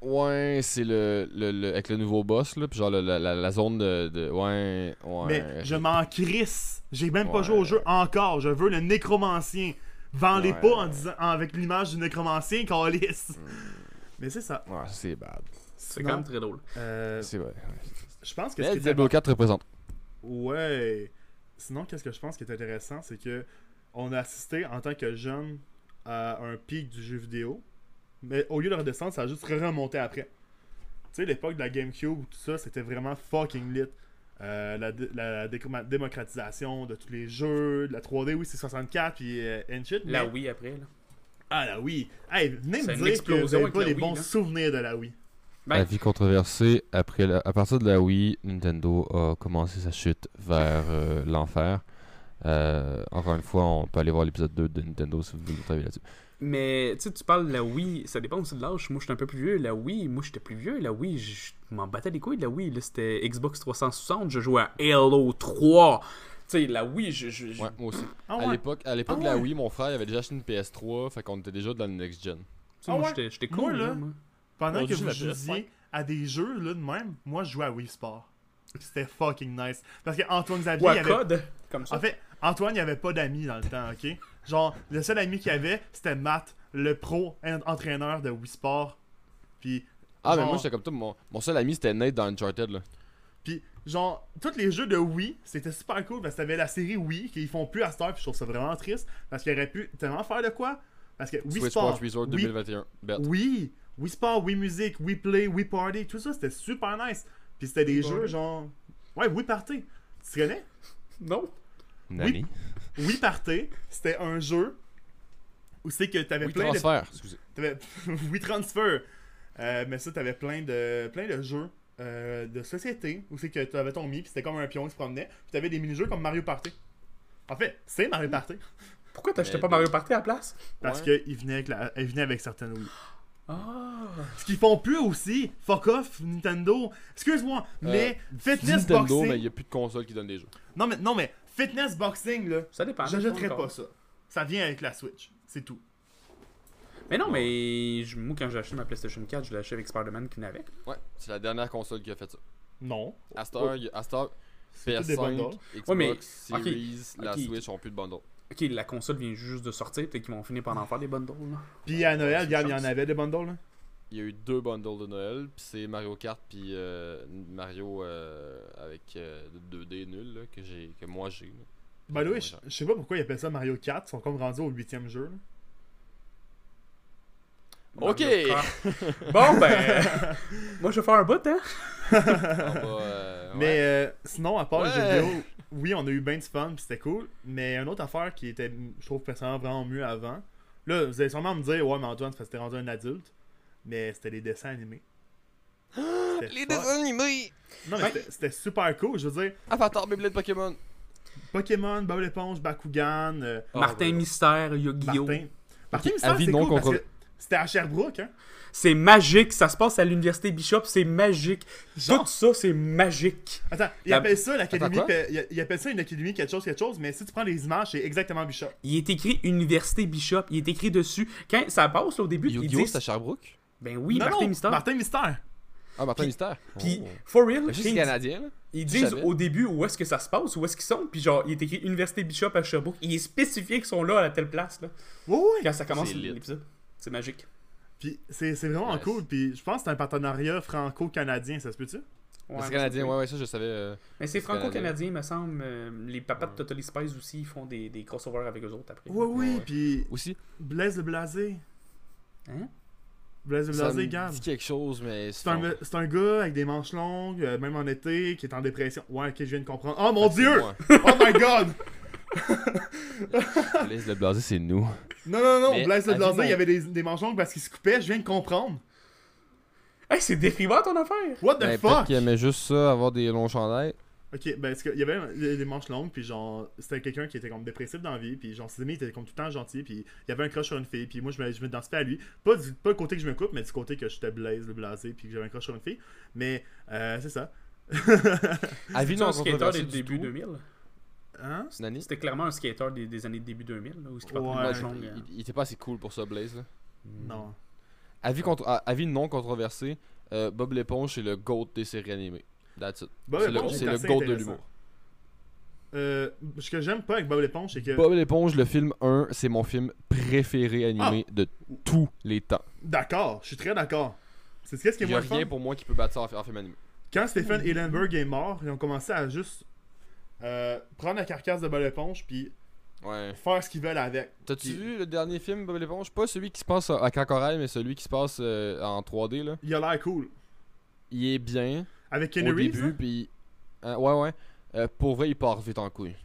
Ouais, c'est le, le, le- avec le nouveau boss, là, puis genre le- la, la, la zone de, de- Ouais, ouais. Mais je m'en crisse. J'ai même pas Ouais. joué au jeu encore. Je veux le nécromancien. Vends-les Ouais. pas en disant, en- avec l'image du nécromancien, Calis. Hmm. Mais c'est ça. Ouais, c'est bad. C'est quand même très drôle. euh, C'est vrai. je pense que ce Mais qui est Diablo 4 représente. Ouais. Sinon, qu'est-ce que je pense qui est intéressant, c'est que on a assisté en tant que jeune à un pic du jeu vidéo, mais au lieu de redescendre, ça a juste remonté après. Tu sais, l'époque de la GameCube, tout ça, c'était vraiment fucking lit. Euh, la, la démocratisation de tous les jeux, de la 3D, oui, c'est 64, puis euh, and shit, La Wii après, là. Ah, la Wii. Hey, venez me dire que vous avez avec pas Wii, bons là. souvenirs de la Wii. Ben, Avis controversé, après la- à partir de la Wii, Nintendo a commencé sa chute vers euh, l'enfer. Euh, encore une fois, on peut aller voir l'épisode 2 de Nintendo si vous voulez travailler là-dessus. Mais tu sais, tu parles de la Wii, ça dépend aussi de l'âge. Moi, j'étais un peu plus vieux. La Wii, moi, j'étais plus vieux. La Wii, je m'en battais les couilles de la Wii. Là, c'était Xbox 360. Je jouais à Halo 3. Tu sais, la Wii, je. je, je- Ouais, moi aussi. Ah À l'époque, à l'époque Ah de la ouais. Wii, mon frère il avait déjà acheté une PS3, fait qu'on était déjà dans le next gen. tu sais, Ah moi, ouais. j'étais Moi, cool. là, moi. Pendant On que vous la PS5. jouiez à des jeux là, de même, moi je jouais à Wii Sport. C'était fucking nice. Parce que Antoine Xavier, Ou il à avait... code, comme ça. en fait, Antoine, il avait pas d'amis dans le temps, ok? Genre, le seul ami qu'il avait, c'était Matt, le pro en- entraîneur de Wii Sport. Puis, Ah, mais moi j'étais comme toi, mon, mon seul ami c'était Nate dans Uncharted là. puis, genre, tous les jeux de Wii, c'était super cool parce que t'avais la série Wii qu'ils font plus à cette heure, puis je trouve ça vraiment triste parce qu'ils auraient pu tellement faire de quoi? Parce que Wii Switch Sport, Sports Resort Wii 2021. Bet. Oui, Wii Sport, Wii Music, Wii Play, Wii Party, tout ça, c'était super nice. Puis c'était des Wii jeux Party. genre. Ouais, Wii Party. Tu connais? Non. Wii Party, c'était un jeu où c'est que t'avais Oui, plein transfert, excusez. de. Wii Transfer. Euh, mais ça, t'avais plein de, plein de jeux euh, de société où c'est que t'avais ton Mi, puis c'était comme un pion qui se promenait. Puis t'avais des mini-jeux comme Mario Party. En fait, c'est Mario Party. Pourquoi t'achetais pas Mario Party à la place? Parce Ouais. qu'il venait, avec la... il venait avec certaines Wii. Ah. Ce qu'ils font plus aussi, fuck off, Nintendo. Excuse-moi, mais Euh, Fitness Nintendo, Boxing. mais il n'y a plus de console qui donne des jeux. Non, mais, non, mais Fitness Boxing, là, Ça dépend. j'achèterais pas ça. Ça vient avec la Switch, c'est tout. Mais non, mais je- moi, quand j'ai acheté ma PlayStation 4, je l'ai acheté avec Spider-Man qui avec. Ouais, c'est la dernière console qui a fait ça. Non. À cette heure, il y a- à cette heure- C'est tous des PS5, bundles. Xbox Ouais, mais- Series, la ok. Switch ont plus de bundle. Ok, la console vient juste de sortir, peut-être qu'ils vont finir par en faire des bundles. Là. Puis à Noël, regarde, il y en avait des bundles. Là. Il y a eu deux bundles de Noël, puis c'est Mario Kart puis euh, Mario euh, avec euh, 2D nul là, que j'ai que moi j'ai. là. By the way, je sais pas pourquoi ils appellent ça Mario Kart. Ils sont comme rendus au huitième jeu. là. Ok. <laughs> Bon, ben. <laughs> moi, je vais faire un bout, hein. Va, euh, Mais euh, sinon, à part les Ouais. jeux vidéo, oui, on a eu bien du fun, puis c'était cool. Mais une autre affaire qui était, je trouve personnellement vraiment mieux avant. Là, vous allez sûrement me dire, ouais, mais Antoine, t'es rendu un adulte. Mais c'était les dessins animés. <gasps> Les dessins animés. Non, mais Ouais. c'était- super cool. Je veux dire, Avatar, Beyblade, Pokémon. Pokémon, Bob l'éponge, Bakugan, euh, Ah, Martin ouais. Mystère, Yu-Gi-Oh! Martin. Mystère, c'est non cool parce que c'était à Sherbrooke, hein. C'est magique, ça se passe à l'université Bishop, c'est magique. Genre- Tout ça, c'est magique. Attends, il La- appelle ça l'académie. Il il appelle ça une académie quelque chose, quelque chose, mais si tu prends les images, c'est exactement Bishop. Il est écrit Université Bishop, il est écrit dessus. Quand ça passe là, au début, ils Yu-Gi-Oh, disent c'est à Sherbrooke? Ben oui, non, Martin non, Mystère. Martin Mystère. Ah, Martin Puis- Mystère. Puis, Oh. for real, juste quand ils- canadien, là. ils disent au début où est-ce que ça se passe, où est-ce qu'ils sont, puis genre, il est écrit Université Bishop à Sherbrooke. Il est spécifié qu'ils sont là à la telle place, là. Oui, oui. Quand ça commence l'épisode. C'est magique. Puis c'est c'est vraiment Yes. cool. Puis je pense que c'est un partenariat franco-canadien, ça se peut-tu? Ouais, c'est canadien, ça, ouais, ouais, ça je savais. euh, Mais c'est C'est franco-canadien, me semble. Euh, Les papas de Ouais. Totally Spies aussi, ils font des, des crossovers avec eux autres après. Oui, oui. Ouais. Puis Aussi, Blaise le Blasé. Hein? Blaise le ça Blasé, me Gab. dit quelque chose, mais C'est un, c'est un gars avec des manches longues, euh, même en été, qui est en dépression. Ouais, ok, je viens de comprendre. Oh mon dieu! <laughs> Oh my god! <laughs> Blaise le blasé, c'est nous. Non, non, non, Mais Blaise le dire il y avait des, des manches longues parce qu'il se coupait, je viens de comprendre. Hey, c'est déprimant ton affaire! What the Ben, peut-être fuck? qu'il aimait juste ça, avoir des longs chandails. Ok, ben, parce qu'il y avait des manches longues, puis genre, c'était quelqu'un qui était comme dépressif dans la vie, puis genre, ses amis étaient comme tout le temps gentils, puis il y avait un crush sur une fille, puis moi, je me, je me dansais à lui. Pas du pas le côté que je me coupe, mais du côté que j'étais blaze, le blasé, puis que j'avais un crush sur une fille. Mais, euh, c'est ça. <laughs> Avis non skater controversé des du débuts tout? 2000. Hein? C'était clairement un skater des, des années début 2000, là, où il Ouais. Il, hein. était pas assez cool pour ça, Blaze. Là. Non. Avis, contre, avis non controversé, euh, Bob l'éponge, c'est le GOAT des séries animées. That's it. Bob c'est le, c'est est le assez GOAT de intéressant. l'humour. Euh, ce que j'aime pas avec Bob l'éponge, c'est que. Bob l'éponge, le film 1, c'est mon film préféré animé Ah! de tous les temps. D'accord, je suis très d'accord. C'est ce qu'est-ce qui est Il y a moins le fun? rien pour moi qui peut battre ça en, en film animé. Quand Stephen Hillenburg est mort, ils ont commencé à juste euh, prendre la carcasse de Bob l'éponge, puis Ouais. faire ce qu'ils veulent avec. T'as-tu Puis- vu le dernier film Bob l'éponge Pas celui qui se passe à Cancorail, mais celui qui se passe euh, en 3D là. Il a l'air cool. Il est bien Avec Kenny au Reeves, début, hein? puis euh, ouais ouais. Euh, pour vrai, il part vite en couille.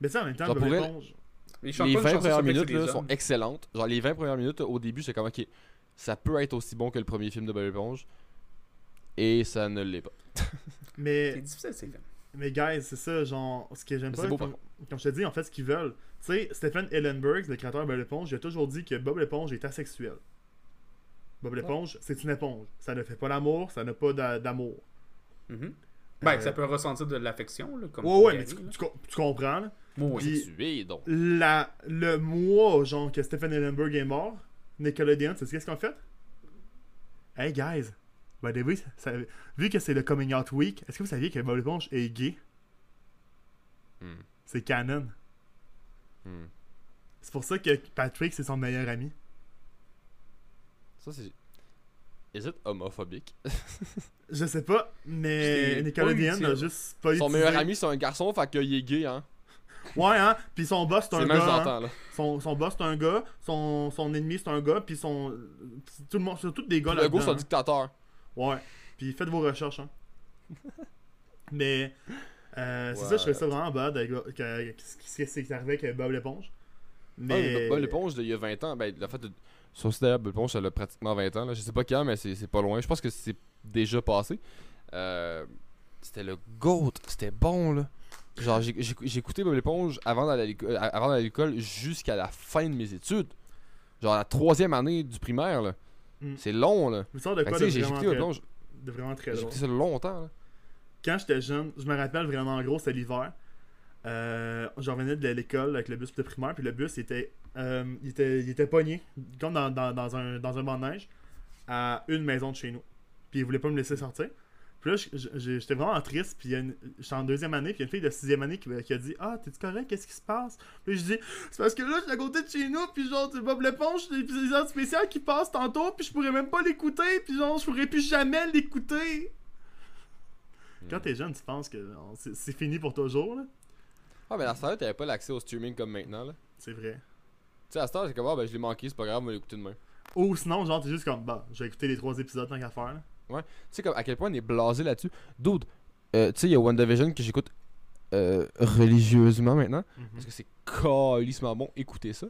Mais ça, en même temps. Il chante Les pas une 20 chanson premières minutes là, sont excellentes. Genre les 20 premières minutes au début, c'est comme ok, ça peut être aussi bon que le premier film de Bob l'éponge. Et ça ne l'est pas. <laughs> C'est Mais, difficile, ces films. mais guys, c'est ça, genre, ce que j'aime pas, c'est beau, comme, comme je te dis, en fait, ce qu'ils veulent. Tu sais, Stephen Hillenburg, le créateur de Bob l'éponge, il a toujours dit que Bob l'éponge est asexuel. Bob l'éponge, c'est une éponge. Ça ne fait pas l'amour, ça n'a pas d'a- Mhm. Ben, Euh, ça peut ressentir de l'affection, là, comme Ouais, ouais, mais tu, tu com- tu comprends, là. Puis- Tu es donc. La, le mois, genre, que Stephen Hillenburg est mort, Nickelodeon, c'est qu'est-ce qu'on fait? Hey, guys, by the way, ça- vu que c'est le Coming Out Week, est-ce que vous saviez que Bob l'éponge est gay? Hmm. C'est canon. Hmm. C'est pour ça que Patrick, c'est son meilleur ami. Ça c'est. Is it homophobique? <laughs> Je sais pas, mais Nickelodeon pas a juste pas Son utilisé- meilleur ami c'est un garçon, fait qu'il est gay hein. Ouais, hein? Puis son boss, c'est un gars. hein. là. Son, son boss, c'est un gars. Son, son ennemi, c'est un gars. Puis son. Tout le monde, c'est tous des gars Le là gars c'est un dictateur. Ouais. Puis faites vos recherches, hein. <laughs> Mais. euh, c'est Ouais. ça, je fais ça vraiment bad avec que- que- ce qui s'est arrivé avec Bob l'éponge. Mais Mais. Bob l'éponge il y a 20 ans, ben le fait de. D'ailleurs, Bob l'éponge elle a pratiquement 20 ans là. Je sais pas quand, mais c'est pas loin. Je pense que c'est déjà passé. Euh, c'était le GOAT, c'était bon là. Genre j'ai écouté Bob l'éponge avant d'aller à l'éco- euh, avant d'aller à l'école jusqu'à la fin de mes études. Genre la troisième année du primaire là. Mm. C'est long là. De quoi de j'ai écouté Bob très, l'éponge. de vraiment très J'ai écouté ça longtemps là. Quand j'étais jeune, je me rappelle vraiment en gros, c'était l'hiver. Euh, je revenais de l'école avec le bus de primaire, puis le bus il était, euh, il était, il était pogné, comme dans, dans, dans un, dans un banc de neige, à une maison de chez nous. Puis il voulait pas me laisser sortir. Puis là, j'étais vraiment triste. Puis j'étais en deuxième année. Puis il y a une fille de sixième année qui, a dit Ah, t'es-tu correct? Qu'est-ce qui se passe Puis je dis C'est parce que là, je suis à côté de chez nous. Puis genre, c'est Bob l'éponge, c'est l'épisode spécial qui passe tantôt. Puis je pourrais même pas l'écouter. Puis genre, je pourrais plus jamais l'écouter. Quand t'es jeune, tu penses que c'est fini pour toujours. là. Ah, mais à ce temps-là, t'avais pas l'accès au streaming comme maintenant, là. C'est vrai. Tu sais, à ce temps, c'est comme, ah, ben, je l'ai manqué, c'est pas grave, on va l'écouter demain. Ou sinon, genre, t'es juste comme Bah, je vais écouter les trois épisodes tant qu'à faire. là. Tu sais, comme, à quel point on est blasé là-dessus. Dude, euh, tu sais, il y a WandaVision que j'écoute euh, religieusement maintenant. Parce que c'est calissement bon, écoutez ça.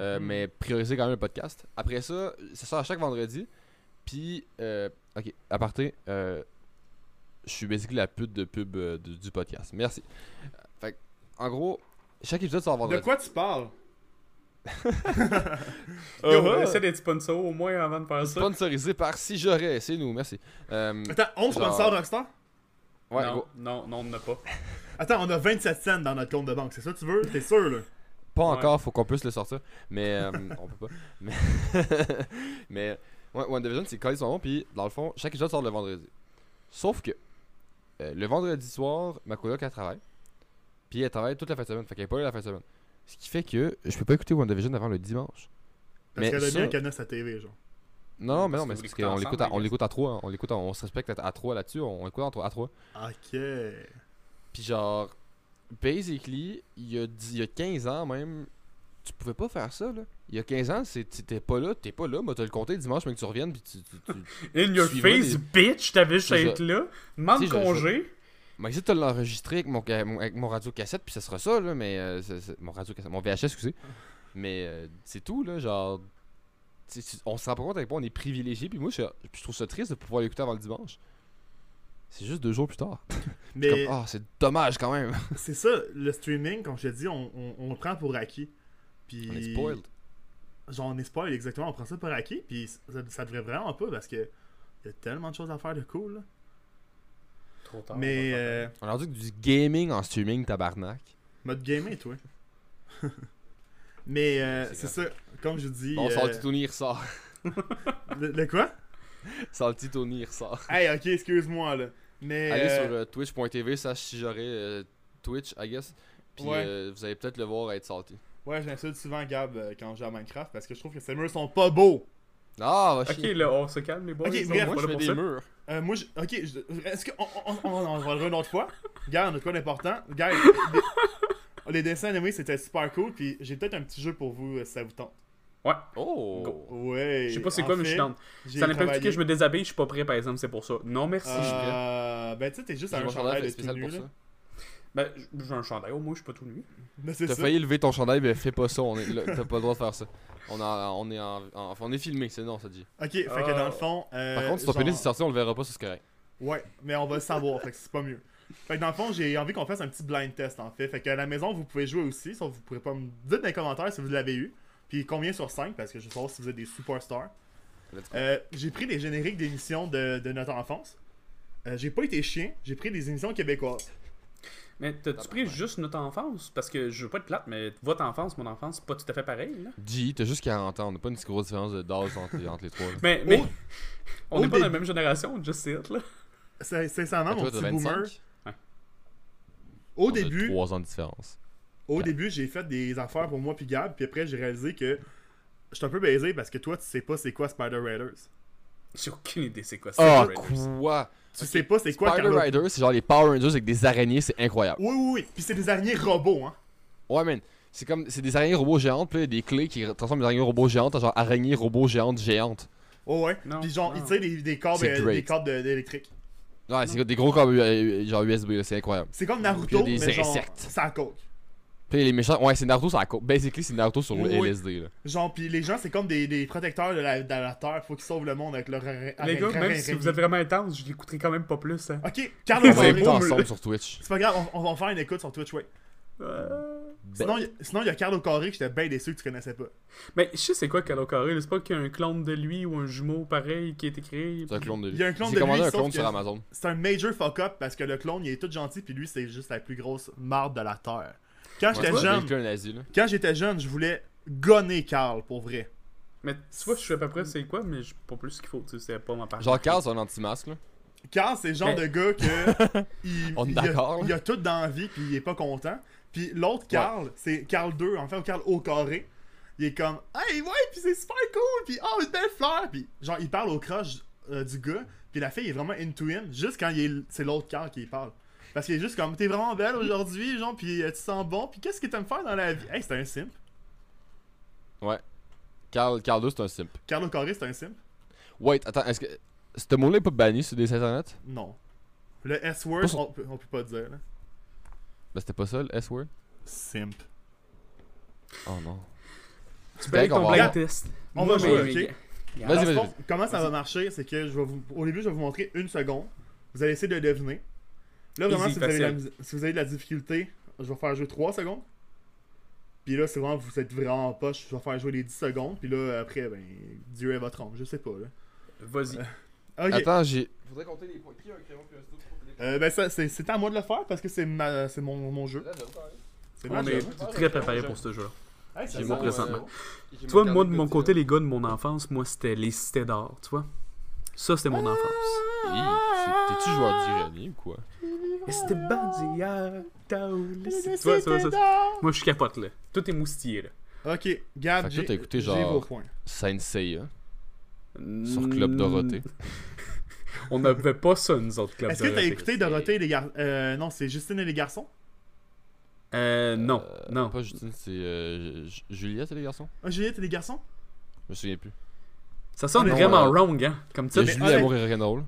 Euh, Mhm. Mais priorisez quand même le podcast. Après ça, ça sort à chaque vendredi. Puis, euh, ok, à partir, euh, je suis basically la pute de pub du podcast. Merci. En gros, chaque épisode sort De vendredi. quoi tu parles? <laughs> Yo, Uh-huh. essaie d'être sponsor au moins avant de faire ça. Sponsorisé par Si J'aurais, c'est nous, merci. Euh, Attends, on Genre- sponsor Rockstar? Ouais, non, gros. non, non, on n'a pas. <laughs> Attends, on a 27 cents dans notre compte de banque, c'est ça que tu veux? T'es sûr là? Pas Ouais. encore, faut qu'on puisse le sortir. Mais euh, on peut pas. <laughs> Mais, mais ouais, WandaVision, c'est quand ils sont bons. Puis dans le fond, chaque épisode sort le vendredi. Sauf que euh, le vendredi soir, ma coloc elle travaille. Puis elle travaille toute la fin de semaine. Fait qu'elle est pas là la fin de semaine. Ce qui fait que je peux pas écouter WandaVision avant le dimanche. Parce qu'elle a un cadenas à TV, genre. Non, non, mais non, mais c'est parce qu'on l'écoute, à, on l'écoute à trois. hein. On l'écoute, à- on se respecte à, à trois là-dessus. On écoute en trois- à trois. Ok. Puis genre, basically, il y, a 10 il y a 15 ans même, tu pouvais pas faire ça, là. Il y a 15 ans, t'étais pas là, t'es pas là, moi t'as le compté dimanche, mais que tu reviennes, puis tu... tu, tu... <laughs> In your face, bitch, t'avais juste à être là. Demande congé. Mais de te l'enregistrer avec mon, avec mon radio cassette, puis ça sera ça, là, mais... euh, mon radio cassette, mon VHS, excusez. <laughs> Mais euh, c'est tout, là, genre... tu tu- on se rend pas compte à quel point on est privilégié, puis moi, je, je trouve ça triste de pouvoir l'écouter avant le dimanche. C'est juste deux jours plus tard. <laughs> Mais ah, c'est dommage quand même. <laughs> c'est ça, le streaming, comme je te dis, on, on, on le prend pour acquis. Puis. on est spoiled. Genre, on est spoiled, exactement. On prend ça pour acquis. Puis ça, ça devrait vraiment pas parce que. Il y a tellement de choses à faire de cool. là. Trop tard. Mais. Euh, On a rendu que du gaming en streaming, tabarnak. mode gaming, toi. <laughs> Mais euh, C'est ça, comme je dis. Bon, euh, Salty Tony, il ressort. le, le quoi? Salty Tony, il ressort. Hey, ok, excuse-moi là. Mais. Allez euh, sur euh, twitch.tv, ça si j'aurais euh, Twitch, I guess. Puis Ouais. euh, vous allez peut-être le voir être salty. Ouais, j'insulte souvent Gab euh, quand je joue à Minecraft parce que je trouve que ces murs sont pas beaux. Ah, va Ok, là, on se calme, les boys. Ok, on bref, Moi, je fais des murs. Euh, moi, je... ok, je- est-ce qu'on on, on, on en reviendra une autre fois? Regarde, on a quoi d'important Gars, les, les dessins animés c'était super cool, puis j'ai peut-être un petit jeu pour vous euh, si ça vous tente. Ouais. Oh. Ouais. Je sais pas c'est quoi, mais je suis fait, j'ai Ça travaillé- que je me déshabille, je suis pas prêt, par exemple, c'est pour ça. Non, merci. je suis prêt. Euh, ben, tu sais, t'es juste J'ai un chandail fait de spécial pour là. ça. Ben, j'ai un chandail, au moins, je suis pas tout nu. C'est T'as failli lever ton chandail, mais fais pas ça. On est, là, t'as pas le droit de faire ça. On, a, on est en, en- enfin, on est filmé, c'est non, ça dit. Ok, fait que Ah. dans le fond. euh, Par contre, si ton genre- pénis est sorti, on le verra pas, c'est correct. Ouais, mais on va le savoir, fait que c'est pas mieux. Fait que dans le fond, j'ai envie qu'on fasse un petit blind test en fait. Fait qu'à la maison, vous pouvez jouer aussi, sauf que vous pourrez pas me dites dans les commentaires si vous l'avez eu. Puis combien sur 5, parce que je veux savoir si vous êtes des superstars. Let's go. Euh, j'ai pris des génériques d'émissions de, de notre enfance. Euh, j'ai pas été chien, j'ai pris des émissions québécoises. Mais t'as-tu pris juste notre enfance? Parce que je veux pas être plate, mais votre enfance, mon enfance, c'est pas tout à fait pareil, là. G, t'as juste 40 ans. On n'a pas une si grosse différence de- d'âge entre, entre les trois. là. Mais, mais on n'est pas dans la même génération, just it, là. C'est- Sincèrement, Ah, mon petit boomer, 25. au On a début, 3 ans de différence. au début, j'ai fait des affaires pour moi puis Gab, puis après j'ai réalisé que je suis un peu baisé parce que toi, tu sais pas c'est quoi Spider Raiders. J'ai aucune idée c'est quoi Ah, Spider Raiders. quoi? Tu sais pas c'est quoi Spider Carlo- Rider, c'est genre les Power Rangers avec des araignées, c'est incroyable. Oui, oui, oui. Puis c'est des araignées robots, hein. Ouais, man. C'est comme, c'est des araignées robots géantes, puis des clés qui transforment les araignées robots géantes en genre araignées robots géantes géantes. Oh ouais. Non, Puis genre, non. tu sais, des, des câbles, euh, des câbles de- d'électrique. Ouais, c'est des gros câbles euh, genre USB, là, c'est incroyable. C'est comme Naruto, des mais genre, insectes. ça à coke. Puis les méchants, ouais, c'est Naruto sur la côte. Basically, c'est Naruto sur le Oui, oui. LSD, là. Genre, puis les gens, c'est comme des, des protecteurs de la, de la Terre. Faut qu'ils sauvent le monde avec leur Les gars, même si vous êtes vraiment intense, je l'écouterai quand même pas plus. Hein. Ok, Carlo On va écouter ensemble sur Twitch. C'est pas grave, on, on va faire une écoute sur Twitch, ouais. Euh, Sinon, il y a- sinon, il y a Carlo Corré que j'étais bien déçu que tu connaissais pas. Mais je sais c'est quoi Calo Carré, c'est pas qu'il y a un clone de lui ou un jumeau pareil qui a été créé. C'est un clone de lui. Il y a un clone J'ai de commandé lui, un clone sur Amazon. C'est un major fuck-up parce que le clone, il est tout gentil, puis lui, c'est juste la plus grosse marde de la Terre. Quand j'étais jeune, quand j'étais jeune, je voulais gonner Carl, pour vrai. Mais tu vois, je sais à peu près c'est quoi, mais pas plus ce qu'il faut, tu sais, c'est pas ma part. Genre, Carl, c'est un anti-masque, là. Carl, c'est le genre Mais- de gars que. <laughs> il, On est il a- d'accord, là. Il, a tout dans la vie, puis il est pas content. Puis l'autre Carl, c'est Carl 2, en fait, ou Carl au carré. Il est comme, hey, ouais, puis c'est super cool, puis oh, une belle fleur. Puis genre, il parle au crush euh, du gars, puis la fille est vraiment into him, juste quand c'est l'autre Carl qui parle. Parce qu'il est juste comme, t'es vraiment belle aujourd'hui, genre, puis euh, tu sens bon, puis qu'est-ce que t'aimes faire dans la vie? Hey, c'est un simp. Ouais. Carl, Carl 2, c'est un simp. Carl au carré, c'est un simp? Wait, attends, est-ce que. Ce mot-là est pas banni sur des sites internet? Non. Le S-word, son- on, peut- on peut pas dire, là. Ben, c'était pas ça, le S-word? Simp. Oh non. Tu avec ton blind test. On va jouer, ok? Vas-y, vas-y. Comment ça va marcher, c'est que je vais vous, au début, je vais vous montrer une seconde. Vous allez essayer de deviner. Là, vraiment, Easy, si vous, avez de la, facile. mis- si vous avez de la difficulté, je vais faire jouer 3 secondes. Puis là, c'est vraiment, vous êtes vraiment poche, je vais faire jouer les 10 secondes. Puis là, après, ben, Dieu est votre ombre, je sais pas, là. Vas-y. Ok, Attends, j'ai. Faudrait compter les points. Qui a un crayon puis un stylo pour Euh, ben, ça, c'est c'est à moi de le faire parce que c'est ma- c'est mon, mon jeu. C'est On ma est job. très préparé pour ce jeu-là. Hey, J'ai mon présentement. J'ai Tu vois, moi, de mon côté, les gars de mon enfance, moi, c'était les cités d'or, tu vois. Ça, c'était mon enfance. C'est- T'es-tu joueur d'ironie ou quoi? Et c'était ça, ça, ça. Moi, je capote, là. Tout est moustillé, là. Ok, Gab, Fait que toi, t'as écouté genre- vos points. Sensei, hein? Sur Mm, Club Dorothée. <laughs> On n'avait pas ça, nous autres, Club Est-ce que t'as écouté Dorothée et les garçons Euh, non, c'est Justine et les garçons? Euh, non, Euh, non. Pas Justine, c'est euh, Ju- Juliette et les garçons? Ah, Juliette et les garçons? Je me souviens plus. Ça sonne Non, vraiment euh, wrong, hein, comme Il y a titre. mais Julie honnête- Amour et Rock'n'Roll.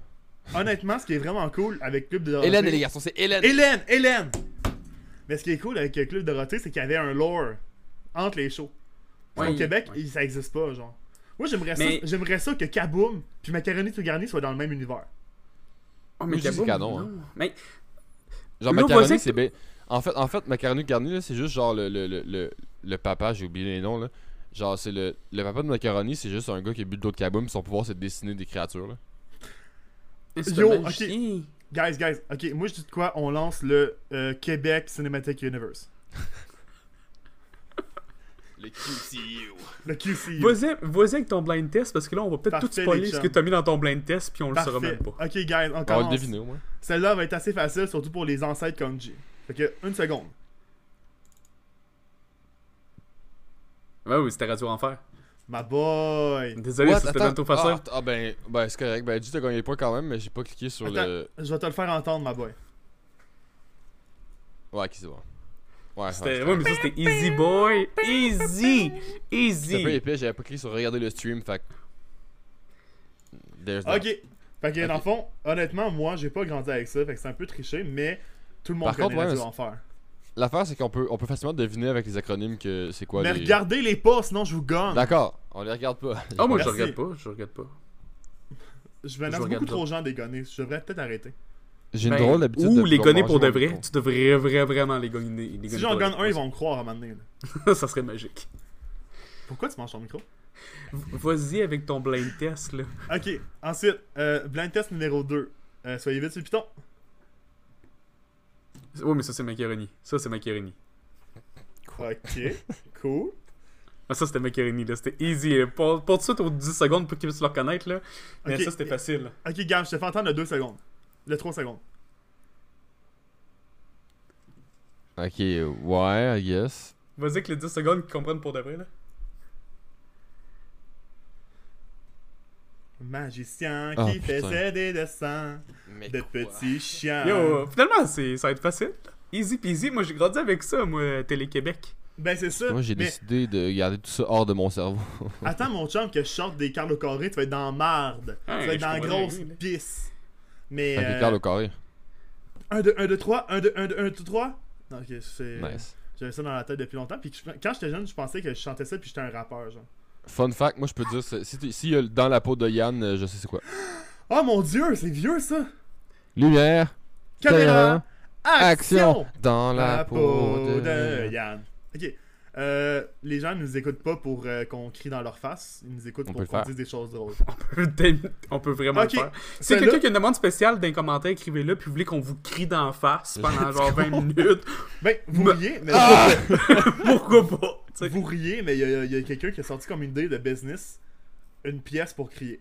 Honnêtement, ce qui est vraiment cool avec Club de Dorothée. Hélène et les garçons, c'est Hélène! Hélène, Hélène! Mais ce qui est cool avec Club de Dorothée, c'est qu'il y avait un lore entre les shows. Ouais, Au Québec, ouais. ça existe pas, genre. Moi, j'aimerais Mais- ça, j'aimerais ça que Kaboom puis Macaroni tout garni soient dans le même univers. Oh, dis Kaboom, canon, non. hein. Mais Genre, Macaroni, c'est bien. En fait, en fait, Macaroni Garni, là, c'est juste genre le, le, le, le, le papa, j'ai oublié les noms, là. Genre, c'est le, le papa de Macaroni, c'est juste un gars qui a bu de l'eau de kaboom, son pouvoir, c'est de dessiner des créatures, là. Yo, ok. Guys, guys, ok, moi je dis de quoi On lance le euh, Québec Cinematic Universe. <laughs> Le QCU. Le QCU. Vas-y, vas-y avec ton blind test parce que là on va peut-être tout spoiler ce que t'as mis dans ton blind test puis on le saura même pas. Ok, guys, on On va le deviner, au moins. Celle-là va être assez facile, surtout pour les ancêtres comme G. Fait que, une seconde. Ouais, oui, c'était Radio Enfer. Ma boy. Désolé, c'était bientôt facile. Ah, ah, ben, ben c'est correct. Ben, dis t'as gagné le point quand même, mais j'ai pas cliqué sur Attends, le. je vais te le faire entendre, ma boy. Ouais, ok, c'est bon. Ouais, C'était... Ouais, mais ça c'était Easy Boy. Easy. c'était Easy. un peu épais, j'avais pas cliqué sur regarder le stream, fait There's that. Ok. Fait que, Ok. dans le fond, honnêtement, moi, j'ai pas grandi avec ça, fait que c'est un peu triché, mais tout le monde Par connaît contre, ouais, Radio Enfer. L'affaire, c'est qu'on peut, on peut facilement deviner avec les acronymes que c'est quoi mais les. regardez les pas, sinon je vous gagne. D'accord, on les regarde pas. Oh, moi je regarde pas, je regarde pas. Je je menace regarde beaucoup trop de gens dégonner. Je devrais peut-être arrêter. J'ai une Ben, drôle d'habitude Ou de les gonner pour de vrai. Tu devrais vraiment, vraiment les gonner. Les Si j'en gagne un, ils vont me croire à un moment donné. là. <laughs> ça serait magique. Pourquoi tu manges ton micro? Vas-y avec ton blind test là. Ok, ensuite, euh, blind test numéro 2. Euh, soyez vite sur le piton. Ouais, mais ça c'est macaroni. Ça c'est macaroni. Ok, <laughs> cool. Ah, ça c'était macaroni là. C'était easy. pour tout de suite aux 10 secondes pour qu'ils puissent le reconnaître là. Mais ça c'était facile. Ok, Gab, je te fais entendre le 2 secondes. Le 3 secondes. Ok, ouais, I guess. Vas-y avec les 10 secondes qu'ils comprennent pour de vrai là. Magicien Ah, qui faisait des dessins Mais de petits chiens. Yo, finalement c'est, ça va être facile. Easy peasy. Moi j'ai grandi avec ça, moi, Télé-Québec. Ben c'est ça. Moi, j'ai mais décidé de garder tout ça hors de mon cerveau. <laughs> attends mon chum que je sorte des Carl au carré, tu vas être dans marde. Tu vas être dans grosse pisse. Mais que euh, Carl au carré. 1, 2, 1, 2, 3, 1, 2, 1, 2, 1, 2, 3. Non, ok, c'est. Nice. J'avais ça dans la tête depuis longtemps. Puis quand j'étais jeune, je pensais que je chantais ça puis j'étais un rappeur, genre. Fun fact, moi je peux te dire, si y a dans la peau de Yann, euh, je sais c'est quoi. Oh mon dieu, c'est vieux ça! Lumière, Caméra, action! action, dans la, peau de... Yann. Ok. Euh, les gens ne nous écoutent pas pour euh, qu'on crie dans leur face. Ils nous écoutent On pour peut qu'on dise des choses drôles. <laughs> on peut vraiment Ok. le faire. Si quelqu'un qui a une demande spéciale dans les commentaires, écrivez-le, puis vous voulez qu'on vous crie d'en face pendant genre 20 minutes, Ben, vous Me- riez, mais <laughs> pourquoi pas? vous riez, mais il y a, quelqu'un qui a sorti comme une idée de business une pièce pour crier.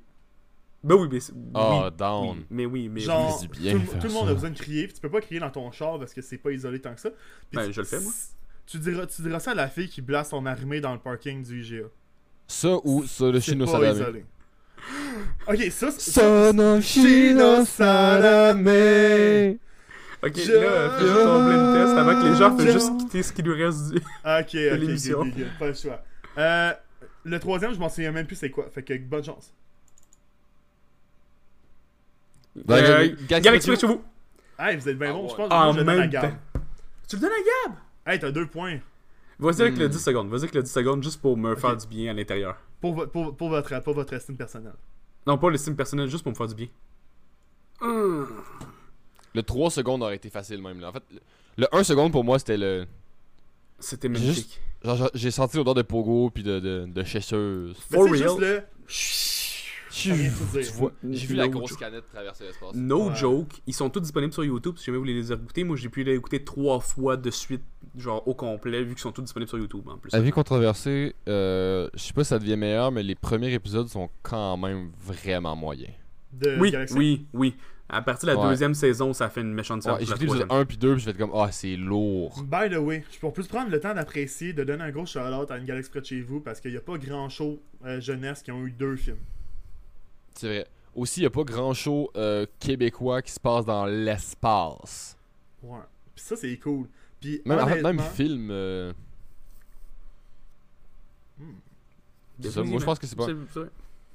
Ben oui, mais. c'est- Ah, oui, down. oui, mais oui, mais. Genre, tout, tout le monde a besoin de crier, puis tu peux pas crier dans ton char parce que c'est pas isolé tant que ça. Puis Ben, tu- je le fais, moi. Tu diras, tu diras ça à la fille qui blasse son armée dans le parking du IGA. Ça ou ça, le isolé. <gasps> Ok, ça, c'est- Son of Chino salami. Ok, Je- là, fais juste ton blind test avant que les gens Je- fassent juste quitter ce qui lui reste du. <laughs> Ah, Ok, ok, l'émission. ok, ok, pas le choix. Euh, le troisième, je m'en souviens même plus c'est quoi. Fait que bonne chance. Ben, Euh, Galaxy chez vous. Hey, vous êtes bien Ah, bon. Je ouais. pense Ah, que je le donne à Gab. temps. Tu le donnes à Gab? Hey, t'as deux points. Vas-y avec le Hmm. 10 secondes. Vas-y avec le 10 secondes juste pour me faire du bien à l'intérieur. Pour, vo- pour, pour, votre, pour votre estime personnelle. Non, pas l'estime personnelle, juste pour me faire du bien. Hum. Le 3 secondes aurait été facile même. Là. En fait, le- le 1 seconde pour moi, c'était le. C'était magnifique. J'ai senti l'odeur de pogo puis de, de, de chasseuse. For real? juste le. Tu vois, j'ai vu la No grosse joke. canette traverser l'espace. No Ouais. joke, ils sont tous disponibles sur YouTube si jamais vous voulez les écouter. Moi j'ai pu les écouter trois fois de suite, genre au complet, vu qu'ils sont tous disponibles sur YouTube en plus. Avis controversé, euh, je sais pas si ça devient meilleur, mais les premiers épisodes sont quand même vraiment moyens. De Oui, Galaxy? oui, oui. À partir de la Ouais. deuxième saison, ça fait une méchante Ouais, différence. j'ai écouté l'épisode troisième. 1 puis 2 puis j'ai fait comme ah c'est lourd. By the way, je peux plus prendre le temps d'apprécier, de donner un gros shout-out à une galaxie près de chez vous parce qu'il n'y a pas grand show euh, jeunesse qui ont eu deux films. C'est vrai. Aussi, il y a pas grand show euh, québécois qui se passe dans l'espace. Ouais. Puis ça, c'est cool. Puis Même, même film. euh, c'est ça, moi je pense que c'est pas.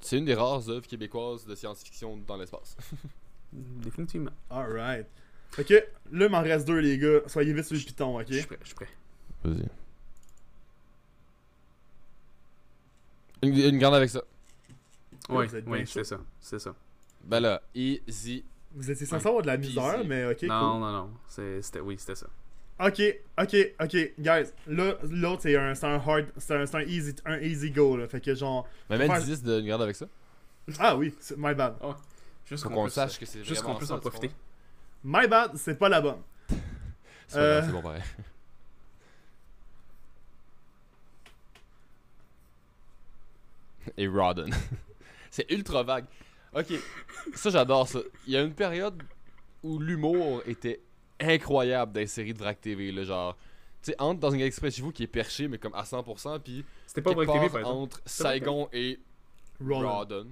C'est une des rares œuvres québécoises de science-fiction dans l'espace. <laughs> Définitivement. Alright. Fait que là, il m'en reste deux, les gars. Soyez vite sur le piton, ok? Je suis prêt, je suis prêt. Vas-y. Une, une garde avec ça. Ouais, chaud. c'est ça, c'est ça. Ben là, easy. Vous étiez censé avoir de la misère, c'est- mais ok, non, non, non, c'était, oui, c'était ça. Ok, ok, ok, guys. Là, l'autre, c'est un, hard. C'est un, easy, un easy go, là. Fait que genre. Mais même Faire- 10 de garde avec ça. Ah oui, c'est- my bad. Juste Faut qu'on puisse- sache que c'est Juste qu'on puisse en profiter. My bad, c'est pas la bonne. <laughs> C'est pas Euh, c'est bon pareil. <laughs> Et Rodden. <laughs> c'est ultra vague. Ok, ça j'adore ça. Il y a une période où l'humour était incroyable dans les séries de Vrac TV. Là, genre, tu sais, entre dans une express chez vous qui est perché, mais comme à 100%, puis C'était pas vrai TV, part par exemple. entre Saigon et Roland. Rodden.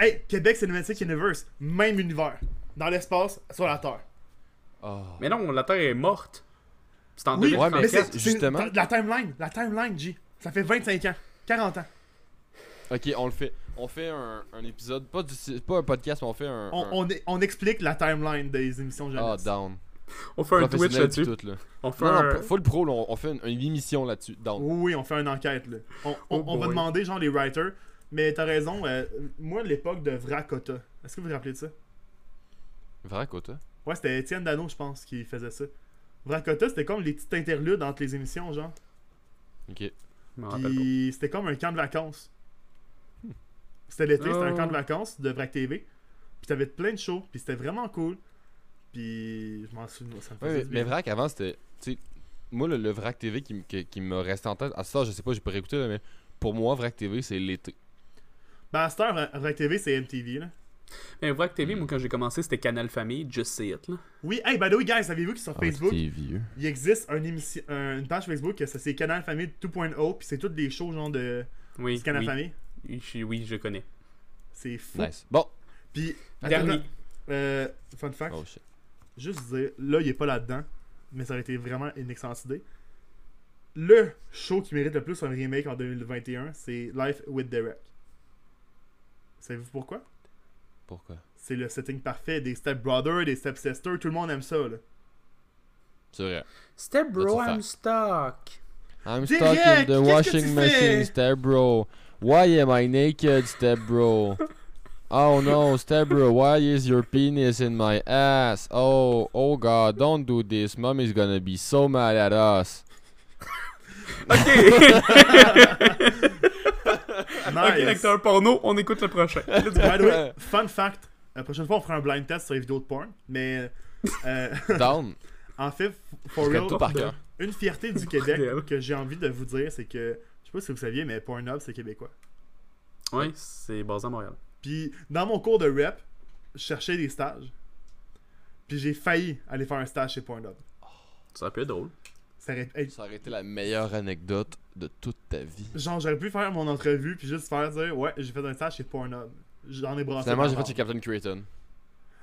Hey, Québec Cinematic Universe, même univers. Dans l'espace, sur la Terre. Oh. Mais non, la Terre est morte. C'est en Oui, 2034. mais c'est c'est- c'est- justement- La timeline, la timeline, G. Ça fait 25 ans, 40 ans. Ok, on le fait. On fait un, un épisode, pas, du, pas un podcast, mais on fait un. On, un- on, est- on explique la timeline des émissions Ah, jeunesse. down. On fait un Twitch là-dessus. tout, là. On fait Non, non, un... full pro, là, on, on fait une, une émission là-dessus. Down. Oui, oui, on fait une enquête. Là. On, on- Oh on va demander, genre, les writers. Mais t'as raison, euh, moi, l'époque de Vrakota. Est-ce que vous vous rappelez de ça? Vrai, Kota. Ouais, c'était Étienne Dano, je pense, qui faisait ça. Vrakota, c'était comme les petites interludes entre les émissions, genre. Ok. Puis c'était comme un camp de vacances. C'était l'été, c'était un Oh. camp de vacances de Vrac TV. Puis t'avais plein de shows, puis c'était vraiment cool. Puis je m'en souviens, ça me Ouais, faisait mais, mais. Vrac, avant, c'était. Tu sais, moi, le, le Vrac TV qui, qui, qui me restait en tête, à ça, je sais pas, j'ai pas réécouté, là, mais pour moi, Vrac TV, c'est l'été. Ben à cette heure, Vra- Vrac TV, c'est MTV, là. Mais Vrac TV, moi, quand j'ai commencé, c'était Canal Famille, Just Say It, là. Oui, hey, by the way, guys, savez-vous que sur Facebook, il existe une, émission, un- une page Facebook, que ça, c'est Canal Famille 2.0, puis c'est toutes des shows, genre, de Oui, du Canal oui. Famille. Oui, je, oui, je connais. C'est fou. Nice. Bon. Puis, Dernier. euh, fun fact, Oh shit. juste dire, là, il est pas là-dedans, mais ça aurait été vraiment une excellente idée. Le show qui mérite le plus un remake en 2021, c'est Life with Derek. Savez-vous pourquoi? Pourquoi? C'est le setting parfait des Step Brothers, des Step Sisters, tout le monde aime ça, là. C'est vrai. Step bro. I'm stuck. I'm stuck in the washing machine, fais? step bro. Why am I naked, step bro? Oh no, step bro, why is your penis in my ass? Oh, oh god, don't do this. Mommy's gonna be so mad at us. <laughs> <laughs> Ok! Nice! ok, l'acteur porno, on écoute le prochain. Let's go. By the way, <laughs> fun fact, la prochaine fois on fera un blind test sur les vidéos de porn, mais euh, Down. en fait, for Je real, tout par cœur. une fierté du Québec que j'ai envie de vous dire, c'est que, sais pas si vous saviez, mais Pornhub c'est québécois. Oui, c'est basé à Montréal. Puis dans mon cours de rep, je cherchais des stages. Puis j'ai failli aller faire un stage chez Pornhub. Ça peut être drôle. Ça aurait- hey, Ça aurait été la meilleure anecdote de toute ta vie. genre, j'aurais pu faire mon entrevue puis juste faire dire Ouais, j'ai fait un stage chez Pornhub. J'en ai brassé. Finalement, j'ai fait chez Captain Creighton.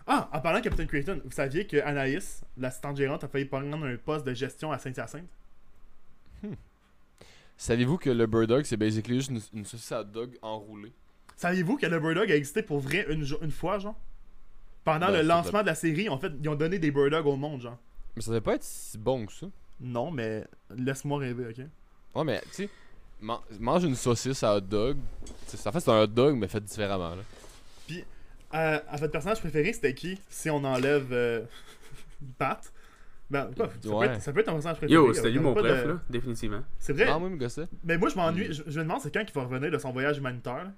Ah, en parlant de Captain Creighton, vous saviez que Anaïs, l'assistante gérante, a failli prendre un poste de gestion à Saint-Hyacinthe? Saviez-vous que le Bird Dog, c'est basically juste une, une saucisse à hot dog enroulée? Saviez-vous que le Bird a existé pour vrai une, une fois, genre? Pendant Ben, le lancement de la série, en fait, ils ont donné des Bird Dogs au monde, genre. Mais ça devait pas être si bon que ça. Non, mais laisse-moi rêver, ok? Ouais, mais tu sais, man- mange une saucisse à hot dog. En fait, c'est un hot dog, mais fait différemment. Là. Euh, à votre personnage préféré, c'était qui? Si on enlève euh, <laughs> Pat? Ben, quoi, ça, Ouais. peut être, ça peut être ton personnage préféré. Yo, c'était lui mon de- là, définitivement. C'est vrai. Ah, moi, me gossait. Mais moi, je m'ennuie. Je, je me demande c'est quand qu'il va revenir de son voyage humanitaire. là?